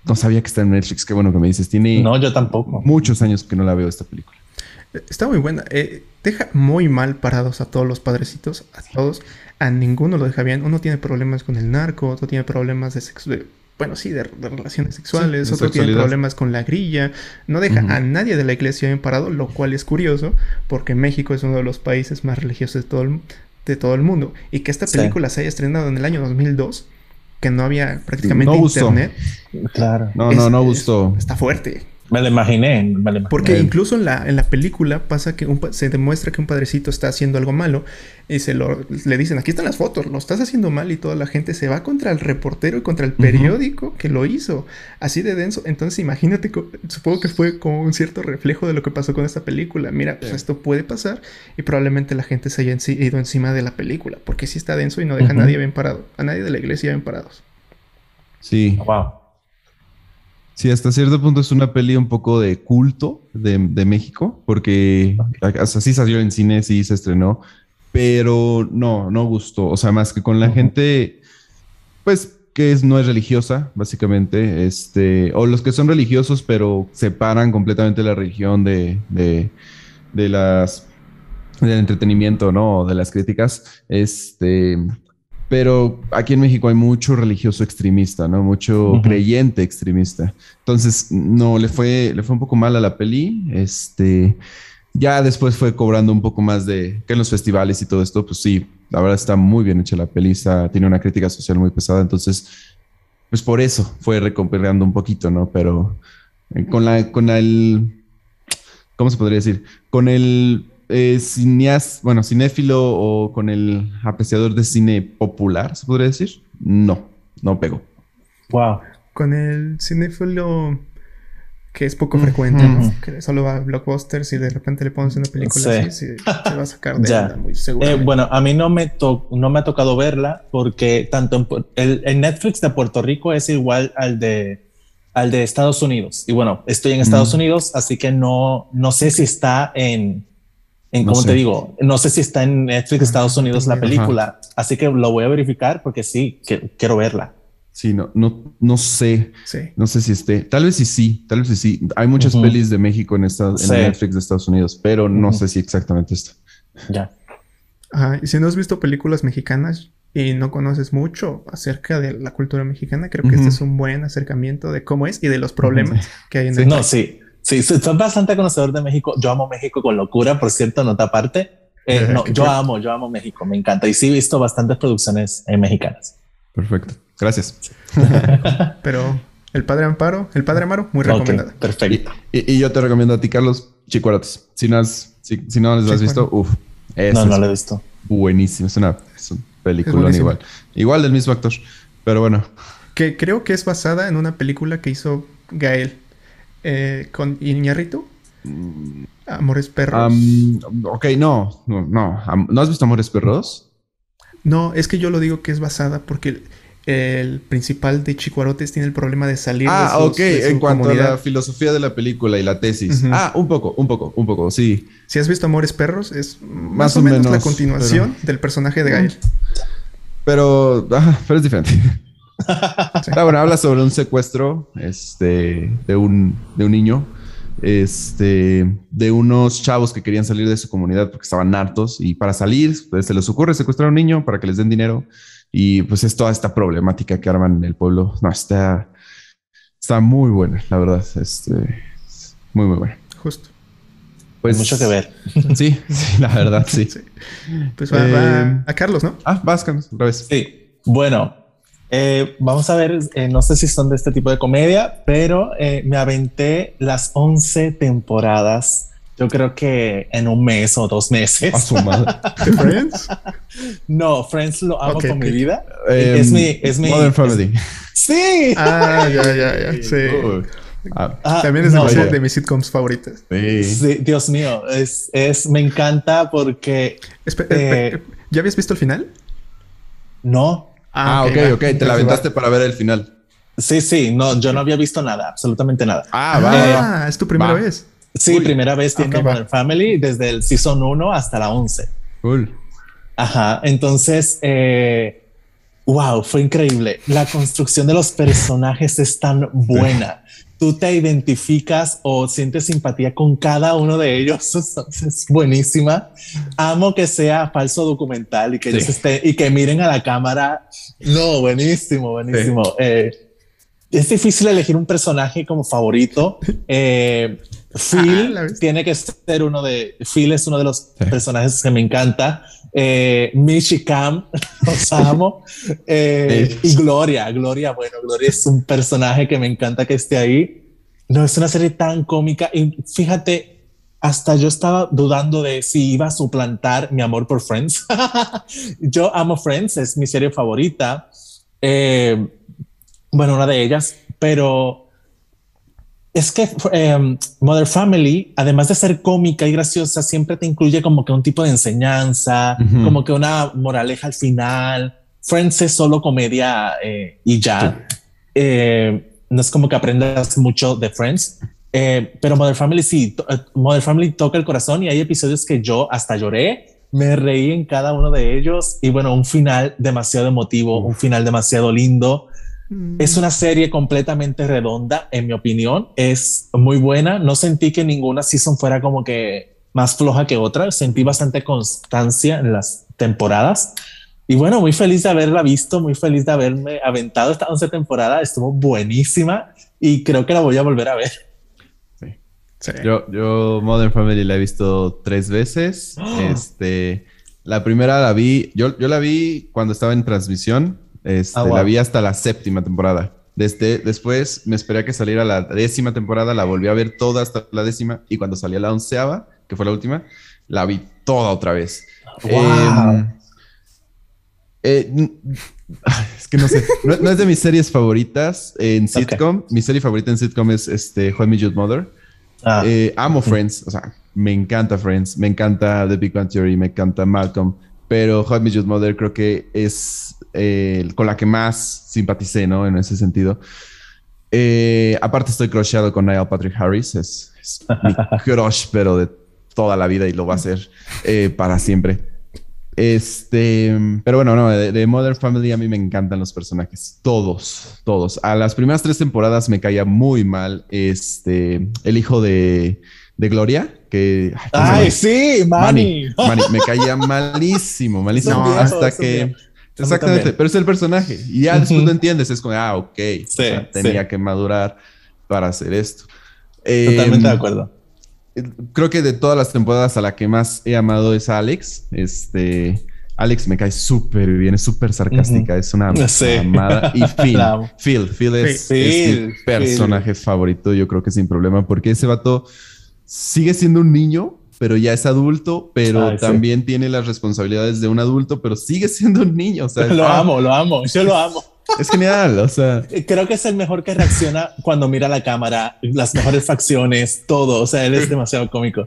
Speaker 3: no sabía que está en Netflix, qué bueno que me dices. Tiene
Speaker 2: no, yo tampoco.
Speaker 3: muchos años que no la veo esta película.
Speaker 1: Está muy buena. Eh, deja muy mal parados a todos los padrecitos, a todos. A ninguno lo deja bien. Uno tiene problemas con el narco, otro tiene problemas de sexo, bueno, sí, de, relaciones sexuales, otro tiene problemas con la grilla, no deja a nadie de la iglesia bien parado, lo cual es curioso, porque México es uno de los países más religiosos de todo el, de todo el mundo, y que esta película se haya estrenado en el año 2002, que no había prácticamente internet.
Speaker 2: Claro.
Speaker 3: No, no, no gustó.
Speaker 1: está fuerte.
Speaker 2: Me lo imaginé,
Speaker 1: Porque incluso en la, en la película pasa que se demuestra que un padrecito está haciendo algo malo y se lo le dicen, aquí están las fotos, lo estás haciendo mal y toda la gente se va contra el reportero y contra el periódico que lo hizo. Así de denso. Entonces imagínate, supongo que fue como un cierto reflejo de lo que pasó con esta película. Mira, pues esto puede pasar y probablemente la gente se haya ido encima de la película porque sí está denso y no deja a nadie bien parado, a nadie de la iglesia bien parados.
Speaker 3: Sí.
Speaker 2: Wow.
Speaker 3: Sí, hasta cierto punto es una peli un poco de culto de, México, porque así salió en cine, sí se estrenó, pero no, no gustó. O sea, más que con la gente, pues que es, no es religiosa, básicamente, este, o los que son religiosos, pero separan completamente la religión de, de, de las del entretenimiento, ¿no? De las críticas. Este, pero aquí en México hay mucho religioso extremista, ¿no? Mucho creyente extremista. Entonces, no, le fue, le fue un poco mal a la peli. Este, ya después fue cobrando un poco más de que en los festivales y todo esto, pues sí, la verdad está muy bien hecha la peli, tiene una crítica social muy pesada. Entonces, pues por eso fue recuperando un poquito, ¿no? Pero eh, con la, con el, ¿cómo se podría decir? Con el eh, bueno, cinéfilo o con el apreciador de cine popular, se podría decir, no, no pegó.
Speaker 2: Wow.
Speaker 1: Con el cinéfilo que es poco frecuente, ¿no? Que solo va a blockbusters y de repente le pones una película así, se, va a sacar de
Speaker 2: ya. muy seguro. Eh, bueno, a mí no me, no me ha tocado verla porque tanto el, el, Netflix de Puerto Rico es igual al de al de Estados Unidos. Y bueno, estoy en Estados Unidos, así que no, no sé si está en, en ¿cómo te digo? No sé si está en Netflix Estados Unidos la película. Así que lo voy a verificar porque sí, que, quiero verla.
Speaker 3: Sí, no, no, no sé. No sé si esté. Tal vez sí, sí. Tal vez sí, sí. Hay muchas pelis de México en, esta, en Netflix de Estados Unidos, pero no sé si exactamente está.
Speaker 2: Ya.
Speaker 1: y si no has visto películas mexicanas y no conoces mucho acerca de la cultura mexicana, creo que este es un buen acercamiento de cómo es y de los problemas que hay en
Speaker 2: el No, sí. Sí, soy bastante conocedor de México. Yo amo México con locura, por cierto, nota aparte. Eh, no, yo amo, yo amo México, me encanta. Y sí he visto bastantes producciones eh, mexicanas.
Speaker 3: Perfecto. Gracias.
Speaker 1: Pero el padre Amparo, el padre Amaro, muy recomendado.
Speaker 2: perfecto.
Speaker 3: Y, yo te recomiendo a ti, Carlos, Chicuarates. Si no, si, no les has visto, uff.
Speaker 2: No, no lo he visto.
Speaker 3: Buenísimo. Es una, película igual. Igual del mismo actor. Pero bueno.
Speaker 1: Que creo que es basada en una película que hizo Gael eh, con Iñarrito. Mm. Amores Perros.
Speaker 3: ok, no, no, no. ¿No has visto Amores Perros?
Speaker 1: No, es que yo lo digo que es basada porque el principal de Chicuarotes tiene el problema de salir
Speaker 3: ah, de ok, en cuanto a la filosofía de la película y la tesis. Ah, un poco, un poco, un poco, sí.
Speaker 1: Si has visto Amores Perros, es más, o, menos, la continuación del personaje de Gael.
Speaker 3: Pero, pero es diferente. Ah, bueno, habla sobre un secuestro este, de, un, de un niño, este, de unos chavos que querían salir de su comunidad porque estaban hartos y para salir pues, se les ocurre secuestrar a un niño para que les den dinero y pues es toda esta problemática que arman en el pueblo. No, está, está muy buena, la verdad. Este, muy, muy buena.
Speaker 1: Justo.
Speaker 2: Pues mucho que ver.
Speaker 3: Sí, la verdad, sí.
Speaker 1: Pues va, eh, a Carlos, ¿no?
Speaker 3: Ah, vas, Carlos, otra vez.
Speaker 2: Sí. Bueno, eh, vamos a ver, eh, no sé si son de este tipo de comedia, pero me aventé las 11 temporadas yo creo que en un mes o dos meses.
Speaker 3: A su madre.
Speaker 1: ¿De Friends?
Speaker 2: No, Friends lo amo con mi vida. Em, es mi, es mi.
Speaker 3: Modern Family.
Speaker 2: sí.
Speaker 1: Ah, ya, ya, ya. Sí. Ah, ah, También es de, mis sitcoms favoritas.
Speaker 2: Sí. Dios mío, es, es, me encanta porque.
Speaker 1: Eh, ¿Ya habías visto el final?
Speaker 2: No.
Speaker 3: Ah, ok, ok. Te la aventaste para ver el final.
Speaker 2: Sí, sí. No, yo no había visto nada, absolutamente nada.
Speaker 1: Ah, va. Ah, es tu primera vez.
Speaker 2: Sí, primera vez viendo Modern Family desde el season 1 hasta la 11.
Speaker 3: Cool.
Speaker 2: Ajá, entonces, eh, wow, fue increíble. La construcción de los personajes es tan buena. Tú te identificas o sientes simpatía con cada uno de ellos. Es buenísima. Amo que sea falso documental y que ellos estén y que miren a la cámara. No, buenísimo, buenísimo. Eh, es difícil elegir un personaje como favorito. Eh, Phil ah, tiene que ser uno de. Phil es uno de los personajes que me encanta. Eh, Michi Cam, los amo. Eh, y Gloria, Gloria, bueno, Gloria es un personaje que me encanta que esté ahí. No es una serie tan cómica. Y fíjate, hasta yo estaba dudando de si iba a suplantar mi amor por Friends. yo amo Friends, es mi serie favorita. Eh, bueno, una de ellas, pero es que em, Mother Family, además de ser cómica y graciosa, siempre te incluye como que un tipo de enseñanza, como que una moraleja al final. Friends es solo comedia eh, y ya. Eh, no es como que aprendas mucho de Friends, eh, pero Mother Family sí, Mother Family toca el corazón y hay episodios que yo hasta lloré, me reí en cada uno de ellos y bueno, un final demasiado emotivo, un final demasiado lindo. Mm. Es una serie completamente redonda, en mi opinión. Es muy buena. No sentí que ninguna season fuera como que más floja que otra. Sentí bastante constancia en las temporadas. Y bueno, muy feliz de haberla visto, muy feliz de haberme aventado esta 11 temporada. Estuvo buenísima y creo que la voy a volver a ver.
Speaker 3: Yo, yo Modern Family la he visto tres veces. Este, la primera la vi, yo, yo la vi cuando estaba en transmisión este, ah, la vi hasta la séptima temporada. Desde, después me esperé a que saliera la décima temporada, la volví a ver toda hasta la décima y cuando salía la onceava, que fue la última, la vi toda otra vez. Em, Eh, es que no sé, no, es de mis series favoritas en sitcom. Mi serie favorita en sitcom es este, How I Mother. Ah. Eh, amo Friends, o sea, me encanta Friends, me encanta The Big Bang Theory, me encanta Malcolm, pero How I Mother creo que es eh, con la que más simpaticé, ¿no? En ese sentido. aparte estoy crushado con Niall Patrick Harris, es, es mi crush, pero de toda la vida y lo va a ser para siempre. Este, pero bueno, no, de, Modern Family a mí me encantan los personajes, todos, todos. A las primeras tres temporadas me caía muy mal este, el hijo de, de Gloria, que...
Speaker 2: Ay, sí, Manny.
Speaker 3: Manny. me caía malísimo, malísimo, hasta que... Exactamente, pero es el personaje. Y ya después lo entiendes, es como, ah, ok, tenía que madurar para hacer esto.
Speaker 2: Totalmente em, de acuerdo
Speaker 3: creo que de todas las temporadas a la que más he amado es Alex. Este, Alex me cae súper bien, es súper sarcástica, es una amada. Y Phil, Phil, Phil es, mi personaje favorito, yo creo que sin problema, porque ese vato sigue siendo un niño, pero ya es adulto, pero también tiene las responsabilidades de un adulto, pero sigue siendo un niño. O sea,
Speaker 2: lo ah, amo, lo amo, yo lo amo.
Speaker 3: Es genial, o sea.
Speaker 2: Creo que es el mejor que reacciona cuando mira la cámara, las mejores facciones, todo. O sea, él es demasiado cómico.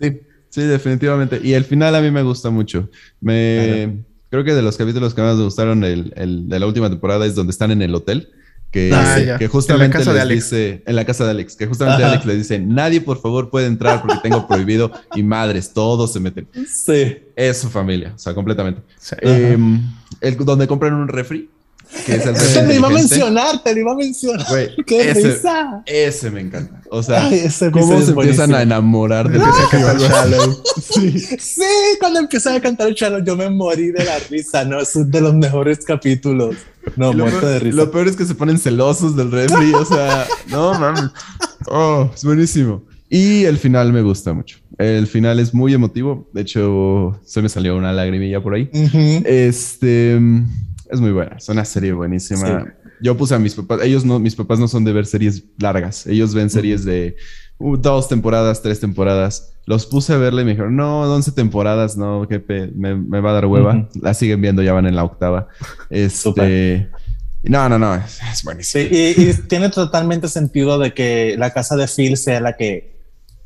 Speaker 3: Sí, sí, definitivamente. Y el final a mí me gusta mucho. Me creo que de los capítulos que más me gustaron el, el, de la última temporada es donde están en el hotel que, ah, que justamente en les dice, en la casa de Alex, que justamente Alex le dice, nadie por favor puede entrar porque tengo prohibido y madres, todos se meten.
Speaker 2: Sí.
Speaker 3: Es su familia, o sea, completamente. Em, el, donde compran un refri,
Speaker 2: que es el Te lo iba a mencionar, te lo iba a mencionar. ¡Qué
Speaker 3: ese, risa! Ese me encanta. O sea, cómo se empiezan a enamorar de
Speaker 2: cantar Shallow. Sí. sí, cuando empiezan a cantar el Shallow, yo me morí de la risa, ¿no? Es uno de los mejores capítulos. No, muerto de risa.
Speaker 3: Lo peor es que se ponen celosos del refri, o sea, no mames. Oh, es buenísimo. Y el final me gusta mucho. El final es muy emotivo. De hecho, se me salió una lagrimilla por ahí. Este es muy buena. Es una serie buenísima. Yo puse a mis papás, ellos no, mis papás no son de ver series largas. Ellos ven series de uh, dos temporadas, tres temporadas. Los puse a verle y me dijeron, no, 11 temporadas, no, que me, me, va a dar hueva. La siguen viendo, ya van en la octava. Este. No, no, no, es, buenísimo.
Speaker 2: y, tiene totalmente sentido de que la casa de Phil sea la que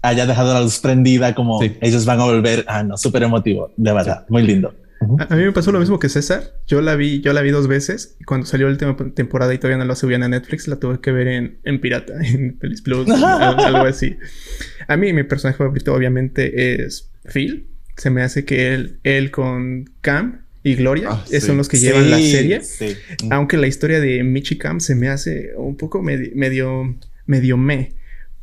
Speaker 2: haya dejado la luz prendida, como ellos van a volver. Ah, no, súper emotivo, de verdad, muy lindo.
Speaker 1: A, mí me pasó lo mismo que César. Yo la vi, yo la vi dos veces y cuando salió la última temporada y todavía no la subían a Netflix, la tuve que ver en, en pirata, en Pelis Plus, algo, así. A mí mi personaje favorito obviamente es Phil. Se me hace que él, él con Cam y Gloria ah, son los que llevan la serie. Aunque la historia de Michi Cam se me hace un poco medio, medio, medio me.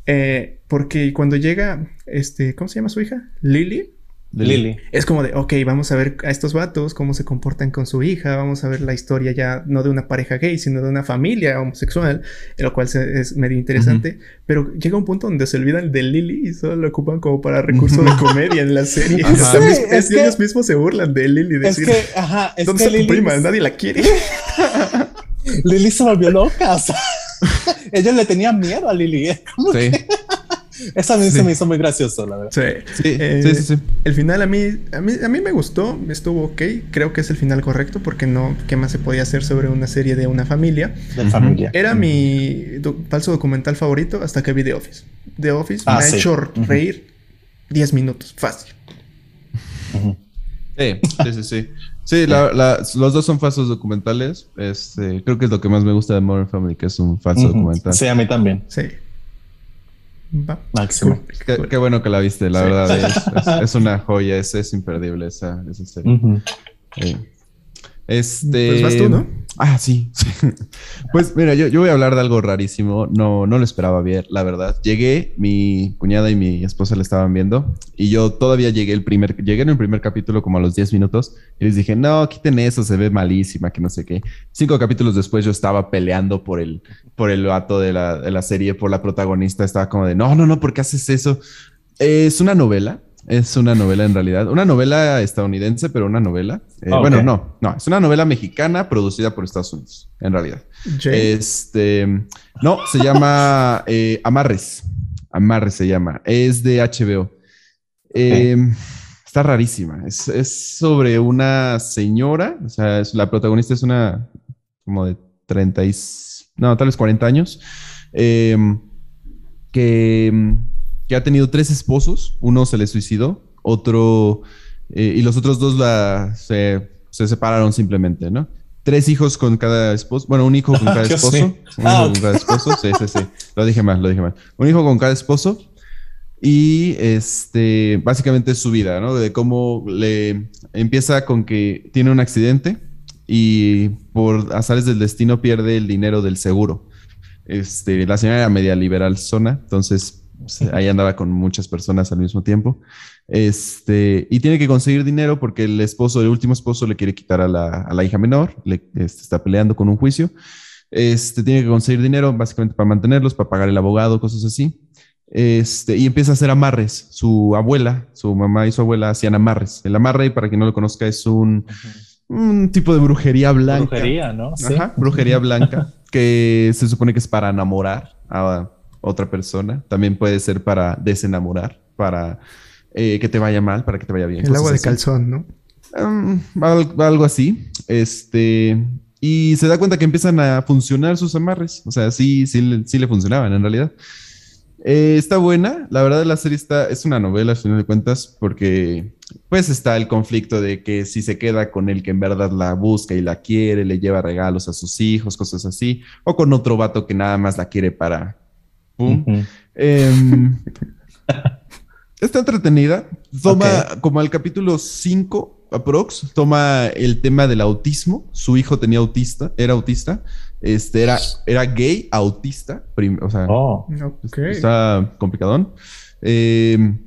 Speaker 1: Eh, porque cuando llega, este, ¿cómo se llama su hija? Lily.
Speaker 2: Lily.
Speaker 1: Es como de, ok, vamos a ver a estos vatos, cómo se comportan con su hija, vamos a ver la historia ya no de una pareja gay, sino de una familia homosexual, lo cual es medio interesante, pero llega un punto donde se olvidan de Lily y solo lo ocupan como para recursos de comedia en la serie. es que, ellos mismos se burlan de Lily.
Speaker 2: Decir, es que, ajá, es
Speaker 1: ¿dónde está tu prima? Nadie la quiere.
Speaker 2: Lily se volvió loca, o sea, ellos le tenían miedo a Lily. ¿eh? Sí. Esa a mí se me hizo muy gracioso, la verdad. Sí.
Speaker 1: Eh, sí. sí, sí, El final a mí, a mí, a mí me gustó, estuvo ok. Creo que es el final correcto porque no, ¿qué más se podía hacer sobre una serie de una familia?
Speaker 2: De familia.
Speaker 1: Era mi falso documental favorito hasta que vi The Office. The Office ah, me ha hecho reír 10 minutos, fácil.
Speaker 3: Sí, sí, sí. Sí, los dos son falsos documentales. Este, creo que es lo que más me gusta de Modern Family, que es un falso documental.
Speaker 2: Sí, a mí también.
Speaker 1: Sí.
Speaker 2: Máximo.
Speaker 3: Qué, bueno que la viste, la verdad. Es, una joya, es, es imperdible esa, esa serie. Este.
Speaker 1: Pues vas tú, ¿no?
Speaker 3: Ah, sí. pues mira, yo, yo, voy a hablar de algo rarísimo. No, no lo esperaba ver, la verdad. Llegué, mi cuñada y mi esposa le estaban viendo y yo todavía llegué el primer, llegué en el primer capítulo como a los 10 minutos y les dije, no, quiten eso, se ve malísima, que no sé qué. Cinco capítulos después yo estaba peleando por el, por el vato de la, de la serie, por la protagonista. Estaba como de, no, no, no, ¿por qué haces eso? Es una novela es una novela en realidad, una novela estadounidense, pero una novela. Eh, bueno, no, no, es una novela mexicana producida por Estados Unidos, en realidad. Este, no, se llama eh, Amarres. Amarres se llama. Es de HBO. Eh, está rarísima. Es, es, sobre una señora, o sea, es, la protagonista es una como de 30 y, no, tal vez 40 años, que, que, ha tenido tres esposos, uno se le suicidó, otro, eh, y los otros dos la, se, se separaron simplemente, ¿no? tres hijos con cada esposo. Bueno, un hijo con cada esposo. Un hijo con cada esposo. Sí, sí, sí. Lo dije mal, lo dije mal. Un hijo con cada esposo. Y este, básicamente es su vida, ¿no? De cómo le empieza con que tiene un accidente y por azares del destino pierde el dinero del seguro. Este, la señora era media liberal zona, entonces ahí andaba con muchas personas al mismo tiempo. Este, y tiene que conseguir dinero porque el esposo, el último esposo, le quiere quitar a la, hija menor, le este, está peleando con un juicio. Este, tiene que conseguir dinero básicamente para mantenerlos, para pagar el abogado, cosas así. Este, y empieza a hacer amarres. Su abuela, su mamá y su abuela hacían amarres. El amarre, para quien no lo conozca, es un, un tipo de brujería blanca.
Speaker 2: Brujería, ¿no?
Speaker 3: ¿Sí? brujería blanca, que se supone que es para enamorar a otra persona. También puede ser para desenamorar, para eh, que te vaya mal, para que te vaya bien.
Speaker 1: El agua de calzón, ¿no?
Speaker 3: Um, algo así. Este. Y se da cuenta que empiezan a funcionar sus amarres. O sea, sí, sí, sí le funcionaban en realidad. Eh, está buena, la verdad la serie está, es una novela al final de cuentas porque pues está el conflicto de que si se queda con el que en verdad la busca y la quiere, le lleva regalos a sus hijos, cosas así, o con otro vato que nada más la quiere para... Em, está entretenida, toma como al capítulo 5 aprox, toma el tema del autismo, su hijo tenía autista, era autista, este, era, era gay, autista, o sea, oh, está complicadón. Eh,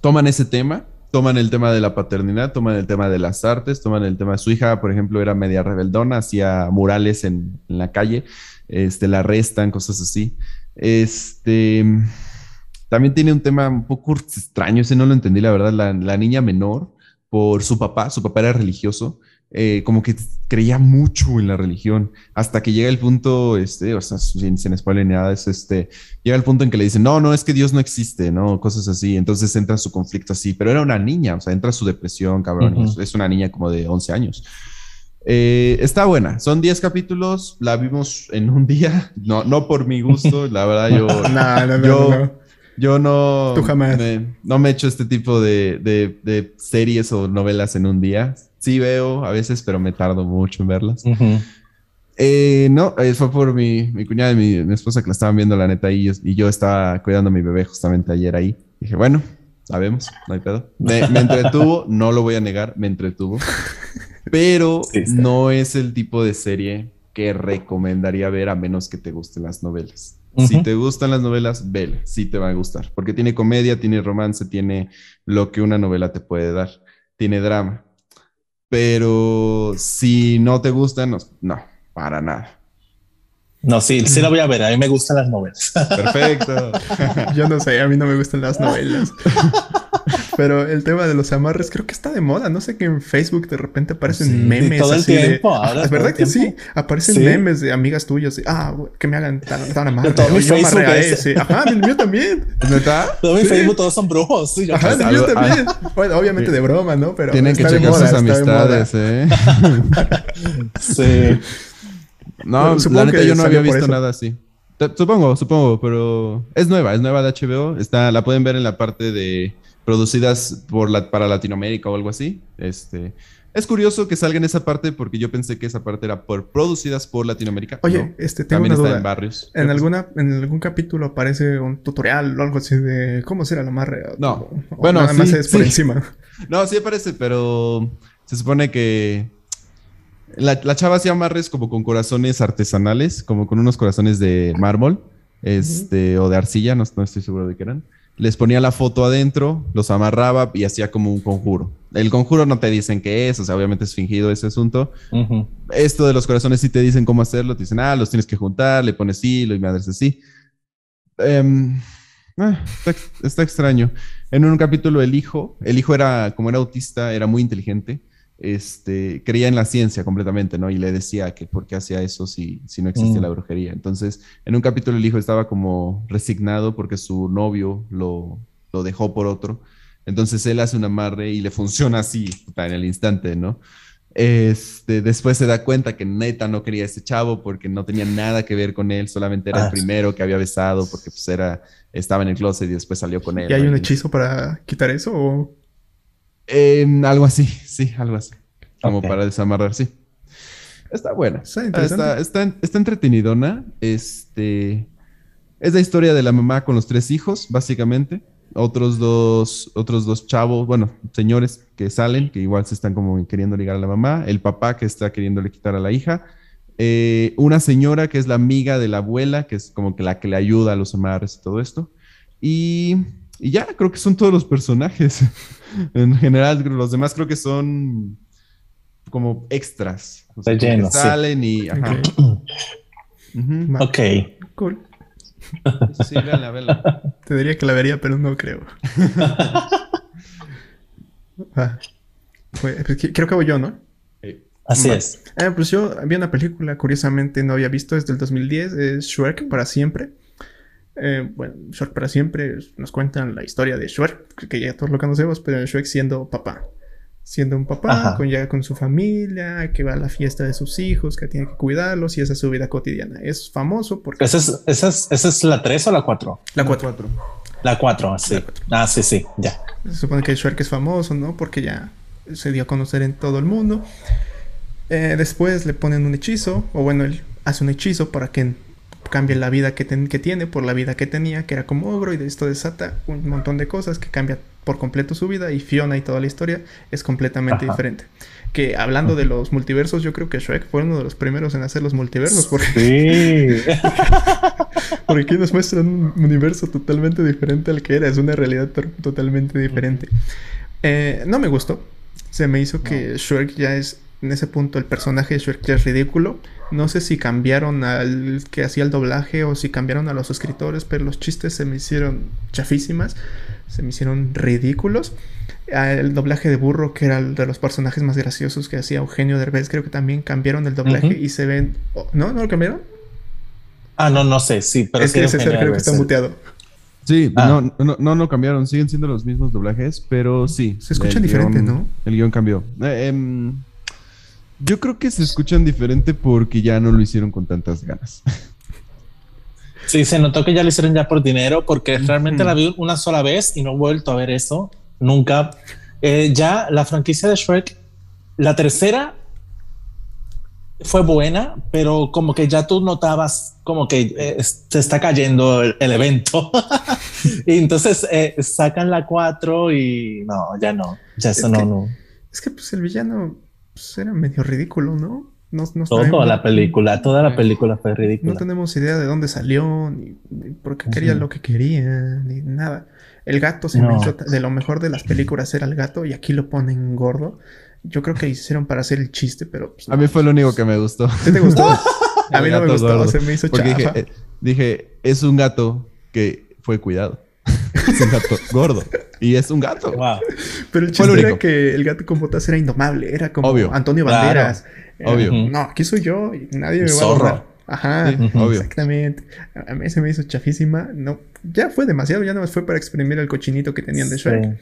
Speaker 3: toman ese tema, toman el tema de la paternidad, toman el tema de las artes, toman el tema de su hija, por ejemplo, era media rebeldona, hacía murales en, la calle, este, la arrestan, cosas así. Este, también tiene un tema un poco extraño, ese no lo entendí, la verdad, la, la niña menor, por su papá, su papá era religioso, eh, como que creía mucho en la religión, hasta que llega el punto, este, o sea, sin, sin spoiler ni nada, es este, llega el punto en que le dicen, no, no, es que Dios no existe, ¿no? Cosas así, entonces entra su conflicto así, pero era una niña, o sea, entra su depresión, cabrón, es, una niña como de 11 años. Eh, está buena, son 10 capítulos, la vimos en un día, no, no por mi gusto, la verdad yo... no, no, yo, Yo no...
Speaker 1: Tú jamás.
Speaker 3: Me, no me echo este tipo de, de, de series o novelas en un día sí veo a veces, pero me tardo mucho en verlas. Eh, no, eh, fue por mi, mi cuñada y mi, esposa que la estaban viendo, la neta, y yo, y yo estaba cuidando a mi bebé justamente ayer ahí. Dije, bueno, sabemos, no hay pedo. Me, entretuvo, no lo voy a negar, me entretuvo. Pero no es el tipo de serie que recomendaría ver a menos que te gusten las novelas. Si te gustan las novelas, vela, sí te va a gustar, porque tiene comedia, tiene romance, tiene lo que una novela te puede dar, tiene drama. Pero si no te gustan, no, no para nada.
Speaker 2: No, sí, sí la voy a ver. A mí me gustan las novelas.
Speaker 3: Perfecto.
Speaker 1: Yo no sé, a mí no me gustan las novelas. Pero el tema de los amarres creo que está de moda. No sé que en Facebook de repente aparecen memes.
Speaker 2: Todo el tiempo.
Speaker 1: es verdad que sí. Aparecen memes de amigas tuyas. ah, que me hagan tan, tan amarre.
Speaker 2: Todo mi Facebook es...
Speaker 1: Ajá, el mío también.
Speaker 3: ¿Verdad?
Speaker 2: Todo mi Facebook todos son brujos.
Speaker 1: Ajá, el mío también. Bueno, obviamente de broma, ¿no? Pero
Speaker 3: Tienen que checar sus amistades, ¿eh?
Speaker 2: sí.
Speaker 3: No, la neta yo no había visto nada así. Supongo, supongo, pero es nueva, es nueva de HBO. Está, la pueden ver en la parte de producidas por la, para Latinoamérica o algo así. Este, es curioso que salga en esa parte porque yo pensé que esa parte era por producidas por Latinoamérica.
Speaker 1: Oye, este tengo
Speaker 3: También
Speaker 1: una
Speaker 3: está en barrios.
Speaker 1: En alguna en algún capítulo aparece un tutorial o algo así de cómo hacer la amarre.
Speaker 3: No.
Speaker 1: bueno, nada más es por encima.
Speaker 3: No, sí aparece, pero se supone que la, la, chava hacía amarres como con corazones artesanales, como con unos corazones de mármol, este, o de arcilla, no, no estoy seguro de qué eran les ponía la foto adentro, los amarraba y hacía como un conjuro. El conjuro no te dicen qué es, o sea, obviamente es fingido ese asunto. Esto de los corazones sí te dicen cómo hacerlo, te dicen, ah, los tienes que juntar, le pones hilo y madres así. Ah, está, extraño. En un capítulo el hijo, el hijo era, como era autista, era muy inteligente este, creía en la ciencia completamente, ¿no? Y le decía que por qué hacía eso si, si no existía mm. la brujería. Entonces, en un capítulo el hijo estaba como resignado porque su novio lo, lo dejó por otro. Entonces él hace un amarre y le funciona así, en el instante, ¿no? Este, después se da cuenta que neta no quería a ese chavo porque no tenía nada que ver con él, solamente era el ah. primero que había besado porque pues era, estaba en el closet y después salió con él.
Speaker 1: ¿Y hay un hechizo para quitar eso o...?
Speaker 3: Algo así, sí, algo así. Como para desamarrar, sí. Está buena. Está, está, está, entretenidona. Este, es la historia de la mamá con los tres hijos, básicamente otros dos, otros dos chavos, bueno, señores que salen, que igual se están como queriendo ligar a la mamá, el papá que está queriéndole quitar a la hija, eh, una señora que es la amiga de la abuela, que es como que la que le ayuda a los amarres y todo esto, y, ya, creo que son todos los personajes. en general, los demás creo que son como extras.
Speaker 2: O que
Speaker 3: salen y...
Speaker 2: ok.
Speaker 1: Cool. Sí, vela, vela. Te diría que la vería, pero no creo. ah, pues, creo que voy yo, ¿no?
Speaker 2: Así es.
Speaker 1: Ah, pues yo vi una película, curiosamente no había visto desde el 2010, es Shrek para siempre. Eh, bueno, Shrek para siempre nos cuentan la historia de Shrek, que ya todos lo conocemos, pero Shrek siendo papá siendo un papá, con, ya con su familia, que va a la fiesta de sus hijos, que tiene que cuidarlos y esa es su vida cotidiana. Es famoso porque...
Speaker 2: ¿Esa es, esa es, esa es la 3 o la 4?
Speaker 1: La 4.
Speaker 2: La 4, sí. Ah, sí, sí, ya.
Speaker 1: Se supone que Shrek es famoso, ¿no? Porque ya se dio a conocer en todo el mundo. Eh, después le ponen un hechizo, o bueno, él hace un hechizo para que cambie la vida que, que tiene por la vida que tenía, que era como ogro, y de esto desata un montón de cosas que cambia por completo su vida y Fiona y toda la historia es completamente diferente. Que hablando de los multiversos, yo creo que Shrek fue uno de los primeros en hacer los multiversos. Porque,
Speaker 2: sí.
Speaker 1: porque aquí nos muestran un universo totalmente diferente al que era. Es una realidad totalmente diferente. Eh, no me gustó. Se me hizo que Shrek ya es, en ese punto, el personaje de Shrek ya es ridículo. No sé si cambiaron al que hacía el doblaje o si cambiaron a los escritores, pero los chistes se me hicieron chafísimas se me hicieron ridículos. Ah, el doblaje de burro, que era el de los personajes más graciosos que hacía Eugenio Derbez, creo que también cambiaron el doblaje y se ven. Oh, ¿No? ¿No lo cambiaron?
Speaker 2: Ah, no, no sé, sí, pero
Speaker 1: es que ese creo que está muteado.
Speaker 3: Sí, ah. no, no, no, cambiaron, siguen siendo los mismos doblajes, pero sí.
Speaker 1: Se escuchan diferente, ¿no?
Speaker 3: El guion cambió. Eh, em, yo creo que se escuchan diferente porque ya no lo hicieron con tantas ganas.
Speaker 2: Sí, se notó que ya lo hicieron ya por dinero, porque realmente la vi una sola vez y no he vuelto a ver eso nunca. Eh, ya la franquicia de Shrek, la tercera fue buena, pero como que ya tú notabas como que eh, se está cayendo el, evento. y entonces eh, sacan la cuatro y no, ya no, ya eso no, no.
Speaker 1: Es que pues el villano pues, era medio ridículo, ¿no? No,
Speaker 2: toda la película, toda la película fue ridícula.
Speaker 1: No tenemos idea de dónde salió, ni, por qué quería lo que quería, ni nada. El gato se me hizo de lo mejor de las películas era el gato y aquí lo ponen gordo. Yo creo que hicieron para hacer el chiste, pero...
Speaker 3: Pues, a mí fue lo único que me gustó.
Speaker 1: ¿Qué te gustó? a mí no me gustó, se me hizo Porque
Speaker 3: Dije, eh, dije, es un gato que fue cuidado. es un gato gordo. Y es un gato.
Speaker 1: Pero el chiste era que el gato con botas era indomable. Era como Antonio Banderas.
Speaker 3: Obvio.
Speaker 1: No, aquí soy yo y nadie me va a borrar. Ajá, exactamente. A mí se me hizo chafísima. No, ya fue demasiado, ya no fue para exprimir el cochinito que tenían de Shrek.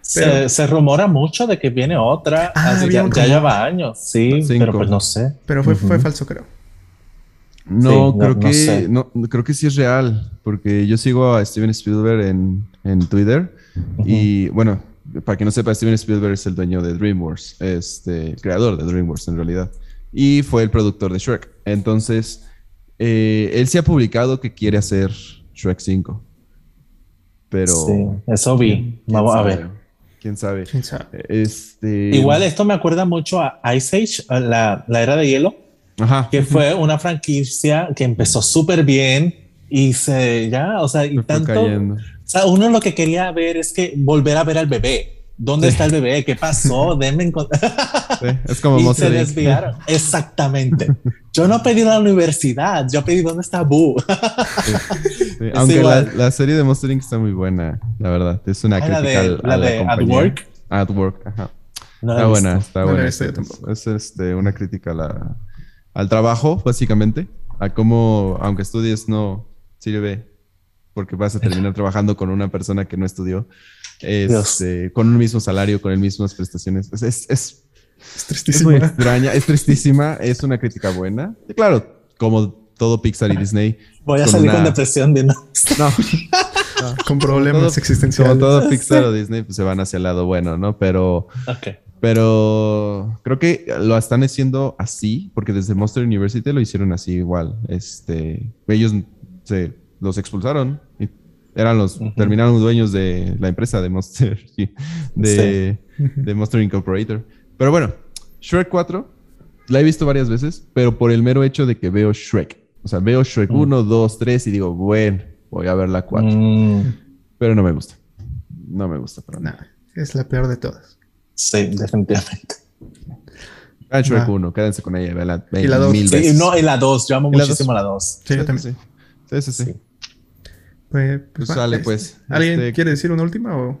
Speaker 2: se, rumora mucho de que viene otra. Ah, ya, lleva años, sí, pero pues no sé.
Speaker 1: Pero fue, fue falso, creo.
Speaker 3: No, creo que no, creo que sí es real, porque yo sigo a Steven Spielberg en, en Twitter y bueno, para quien no sepa, Steven Spielberg es el dueño de DreamWorks, este, creador de DreamWorks en realidad, y fue el productor de Shrek. Entonces, eh, él se ha publicado que quiere hacer Shrek 5. Pero.
Speaker 2: Sí, eso vi. Vamos a ver.
Speaker 3: ¿Quién sabe?
Speaker 1: ¿Quién sabe?
Speaker 3: Este...
Speaker 2: Igual esto me acuerda mucho a Ice Age, la, la era de hielo, Ajá. que fue una franquicia que empezó súper bien y se ya, o sea, y tanto. O sea, uno lo que quería ver es que volver a ver al bebé. ¿Dónde está el bebé? ¿Qué pasó? Denme
Speaker 3: sí, es como
Speaker 2: y se desviaron. Exactamente. Yo no pedí la universidad, yo pedí dónde está Boo.
Speaker 3: Aunque la, serie de Monster Inc. está muy buena, la verdad. Es una crítica
Speaker 2: la de, la, de At Work.
Speaker 3: At Work, ajá. está buena, está buena. Es, es, este, una crítica la, al trabajo, básicamente. A cómo, aunque estudies, no sirve porque vas a terminar trabajando con una persona que no estudió. Este, con un mismo salario, con el mismas prestaciones. Es, es, es,
Speaker 1: es tristísima.
Speaker 3: Es muy extraña, es tristísima, es una crítica buena. Y claro, como todo Pixar y Disney.
Speaker 2: Voy a salir con depresión de no. No.
Speaker 1: con problemas existenciales.
Speaker 3: Como todo Pixar o Disney, pues se van hacia el lado bueno, ¿no? Pero. Pero creo que lo están haciendo así, porque desde Monster University lo hicieron así igual. Este, ellos se los expulsaron y eran los, terminaron dueños de la empresa de Monster, de, de Monster Incorporator. Pero bueno, Shrek 4 la he visto varias veces, pero por el mero hecho de que veo Shrek. O sea, veo Shrek 1, 2, 3 y digo, bueno, voy a ver la 4. Mm. Pero no me gusta. No me gusta para nada.
Speaker 1: Es la peor de todas.
Speaker 2: Sí, definitivamente.
Speaker 3: Vean Shrek 1, quédense con ella. Vean
Speaker 1: y la 2.
Speaker 2: Sí, no, y la 2. Yo amo muchísimo la 2.
Speaker 1: Sí, yo también.
Speaker 3: Sí, sí, sí.
Speaker 1: Pues, pues,
Speaker 3: pues sale, pues.
Speaker 1: ¿Alguien este, quiere decir una última o...?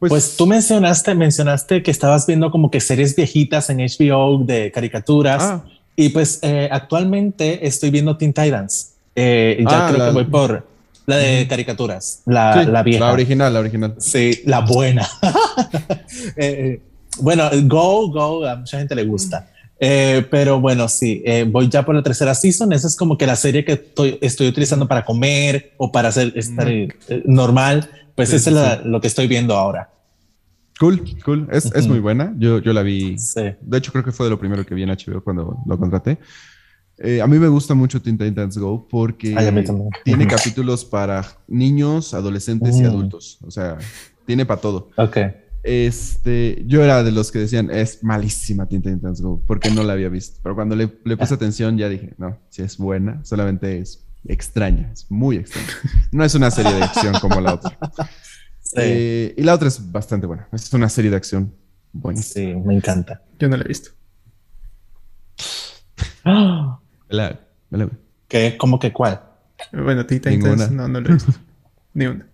Speaker 2: Pues, pues, tú mencionaste, mencionaste que estabas viendo como que series viejitas en HBO de caricaturas. Ah. Y pues eh, actualmente estoy viendo Teen Titans. Eh, ya ah, creo que voy por la de caricaturas, la, la, vieja.
Speaker 3: La original, la original.
Speaker 2: Sí, la buena. Eh, bueno, Go, Go, a mucha gente le gusta. pero bueno, sí, voy ya por la tercera season. Esa es como que la serie que estoy, estoy utilizando para comer o para hacer estar normal. Pues eso es lo que estoy viendo ahora.
Speaker 3: Cool, cool. Es, es muy buena. Yo, yo la vi. De hecho, creo que fue de lo primero que vi en HBO cuando lo contraté. Eh, a mí me gusta mucho Teen Titans Go porque tiene capítulos para niños, adolescentes y mm. adultos. O sea, tiene para todo.
Speaker 2: Ok.
Speaker 3: Este, yo era de los que decían, es malísima Teen Titans Go, porque no la había visto. Pero cuando le, le puse ah. atención ya dije, no, si es buena, solamente es extraña, es muy extraña. No es una serie de acción como la otra. Eh, y la otra es bastante buena. Es una serie de acción buena.
Speaker 2: Sí, me encanta.
Speaker 1: Yo no la he visto.
Speaker 2: ¿Qué? ¿Cómo que cuál?
Speaker 1: Bueno, Tita Ninguna. no, no la he visto. Ni una.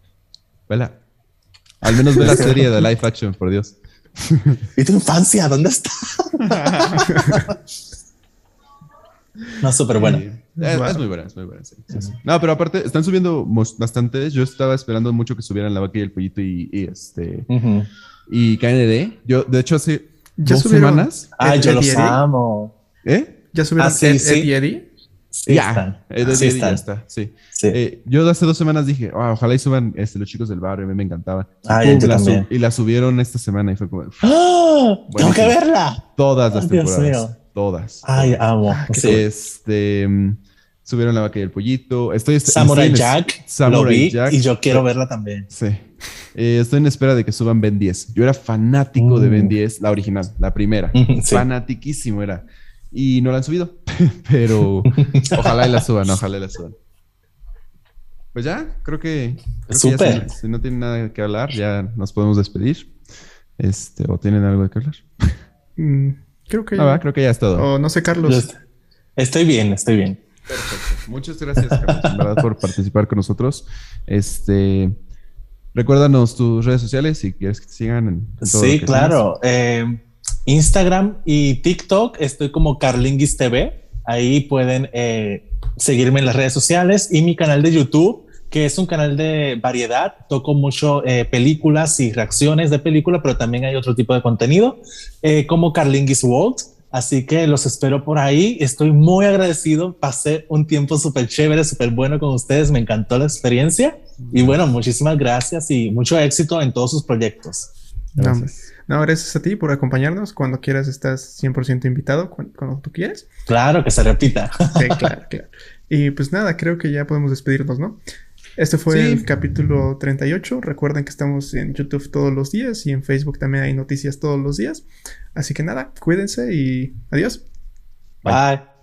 Speaker 3: Vela. Al menos ve la serie de live action, por Dios.
Speaker 2: ¿Y tu infancia? ¿Dónde está? no, súper buena.
Speaker 3: Es, muy buena, es muy buena. No, pero aparte, están subiendo bastantes. Yo estaba esperando mucho que subieran la vaca y el pollito y, este. Y KND. Yo, de hecho, hace dos semanas.
Speaker 2: Ah, yo los amo.
Speaker 3: ¿Eh?
Speaker 1: ¿Ya subieron ah, sí, sí. Eddie?
Speaker 2: Sí, ya,
Speaker 3: sí está, sí. Eh, yo hace dos semanas dije, oh, ojalá y suban este, los chicos del barrio, a mí me encantaba.
Speaker 2: Ah, y, la
Speaker 3: y la subieron esta semana y fue como,
Speaker 2: ¡Ah! ¡Tengo que verla!
Speaker 3: Todas las temporadas. Todas.
Speaker 2: Ay, amo. Ah,
Speaker 3: este subieron la vaca y el pollito. Estoy
Speaker 2: Samurai Jack. Samurai Jack. Y yo quiero verla también.
Speaker 3: Sí. Eh, estoy en espera de que suban Ben 10. Yo era fanático de Ben 10, la original, la primera. Fanatiquísimo era. Y no la han subido. Pero ojalá y la suban, ojalá y la suban. Pues ya, creo que.
Speaker 2: Súper.
Speaker 3: si, no tienen nada que hablar, ya nos podemos despedir. Este, o tienen algo que hablar.
Speaker 1: Mm, creo que.
Speaker 3: Ah, creo que ya es todo.
Speaker 1: O no sé, Carlos.
Speaker 2: Estoy bien, estoy bien.
Speaker 3: Perfecto. Muchas gracias, Carlos, en verdad, por participar con nosotros. Este. Recuérdanos tus redes sociales si quieres que te sigan. En,
Speaker 2: sí, claro. Eh, Instagram y TikTok estoy como Carlinguis TV. Ahí pueden eh, seguirme en las redes sociales y mi canal de YouTube, que es un canal de variedad. Toco mucho eh, películas y reacciones de películas, pero también hay otro tipo de contenido, como Carlinguis World. Así que los espero por ahí. Estoy muy agradecido. Pasé un tiempo súper chévere, súper bueno con ustedes. Me encantó la experiencia. Y bueno, muchísimas gracias y mucho éxito en todos sus proyectos.
Speaker 1: Gracias. No, gracias a ti por acompañarnos. Cuando quieras estás 100% invitado, cuando, tú quieras.
Speaker 2: Claro, que se repita.
Speaker 1: Sí, claro, claro. Y pues nada, creo que ya podemos despedirnos, ¿no? Este fue el capítulo 38. Recuerden que estamos en YouTube todos los días y en Facebook también hay noticias todos los días. Así que nada, cuídense y adiós.
Speaker 2: Bye.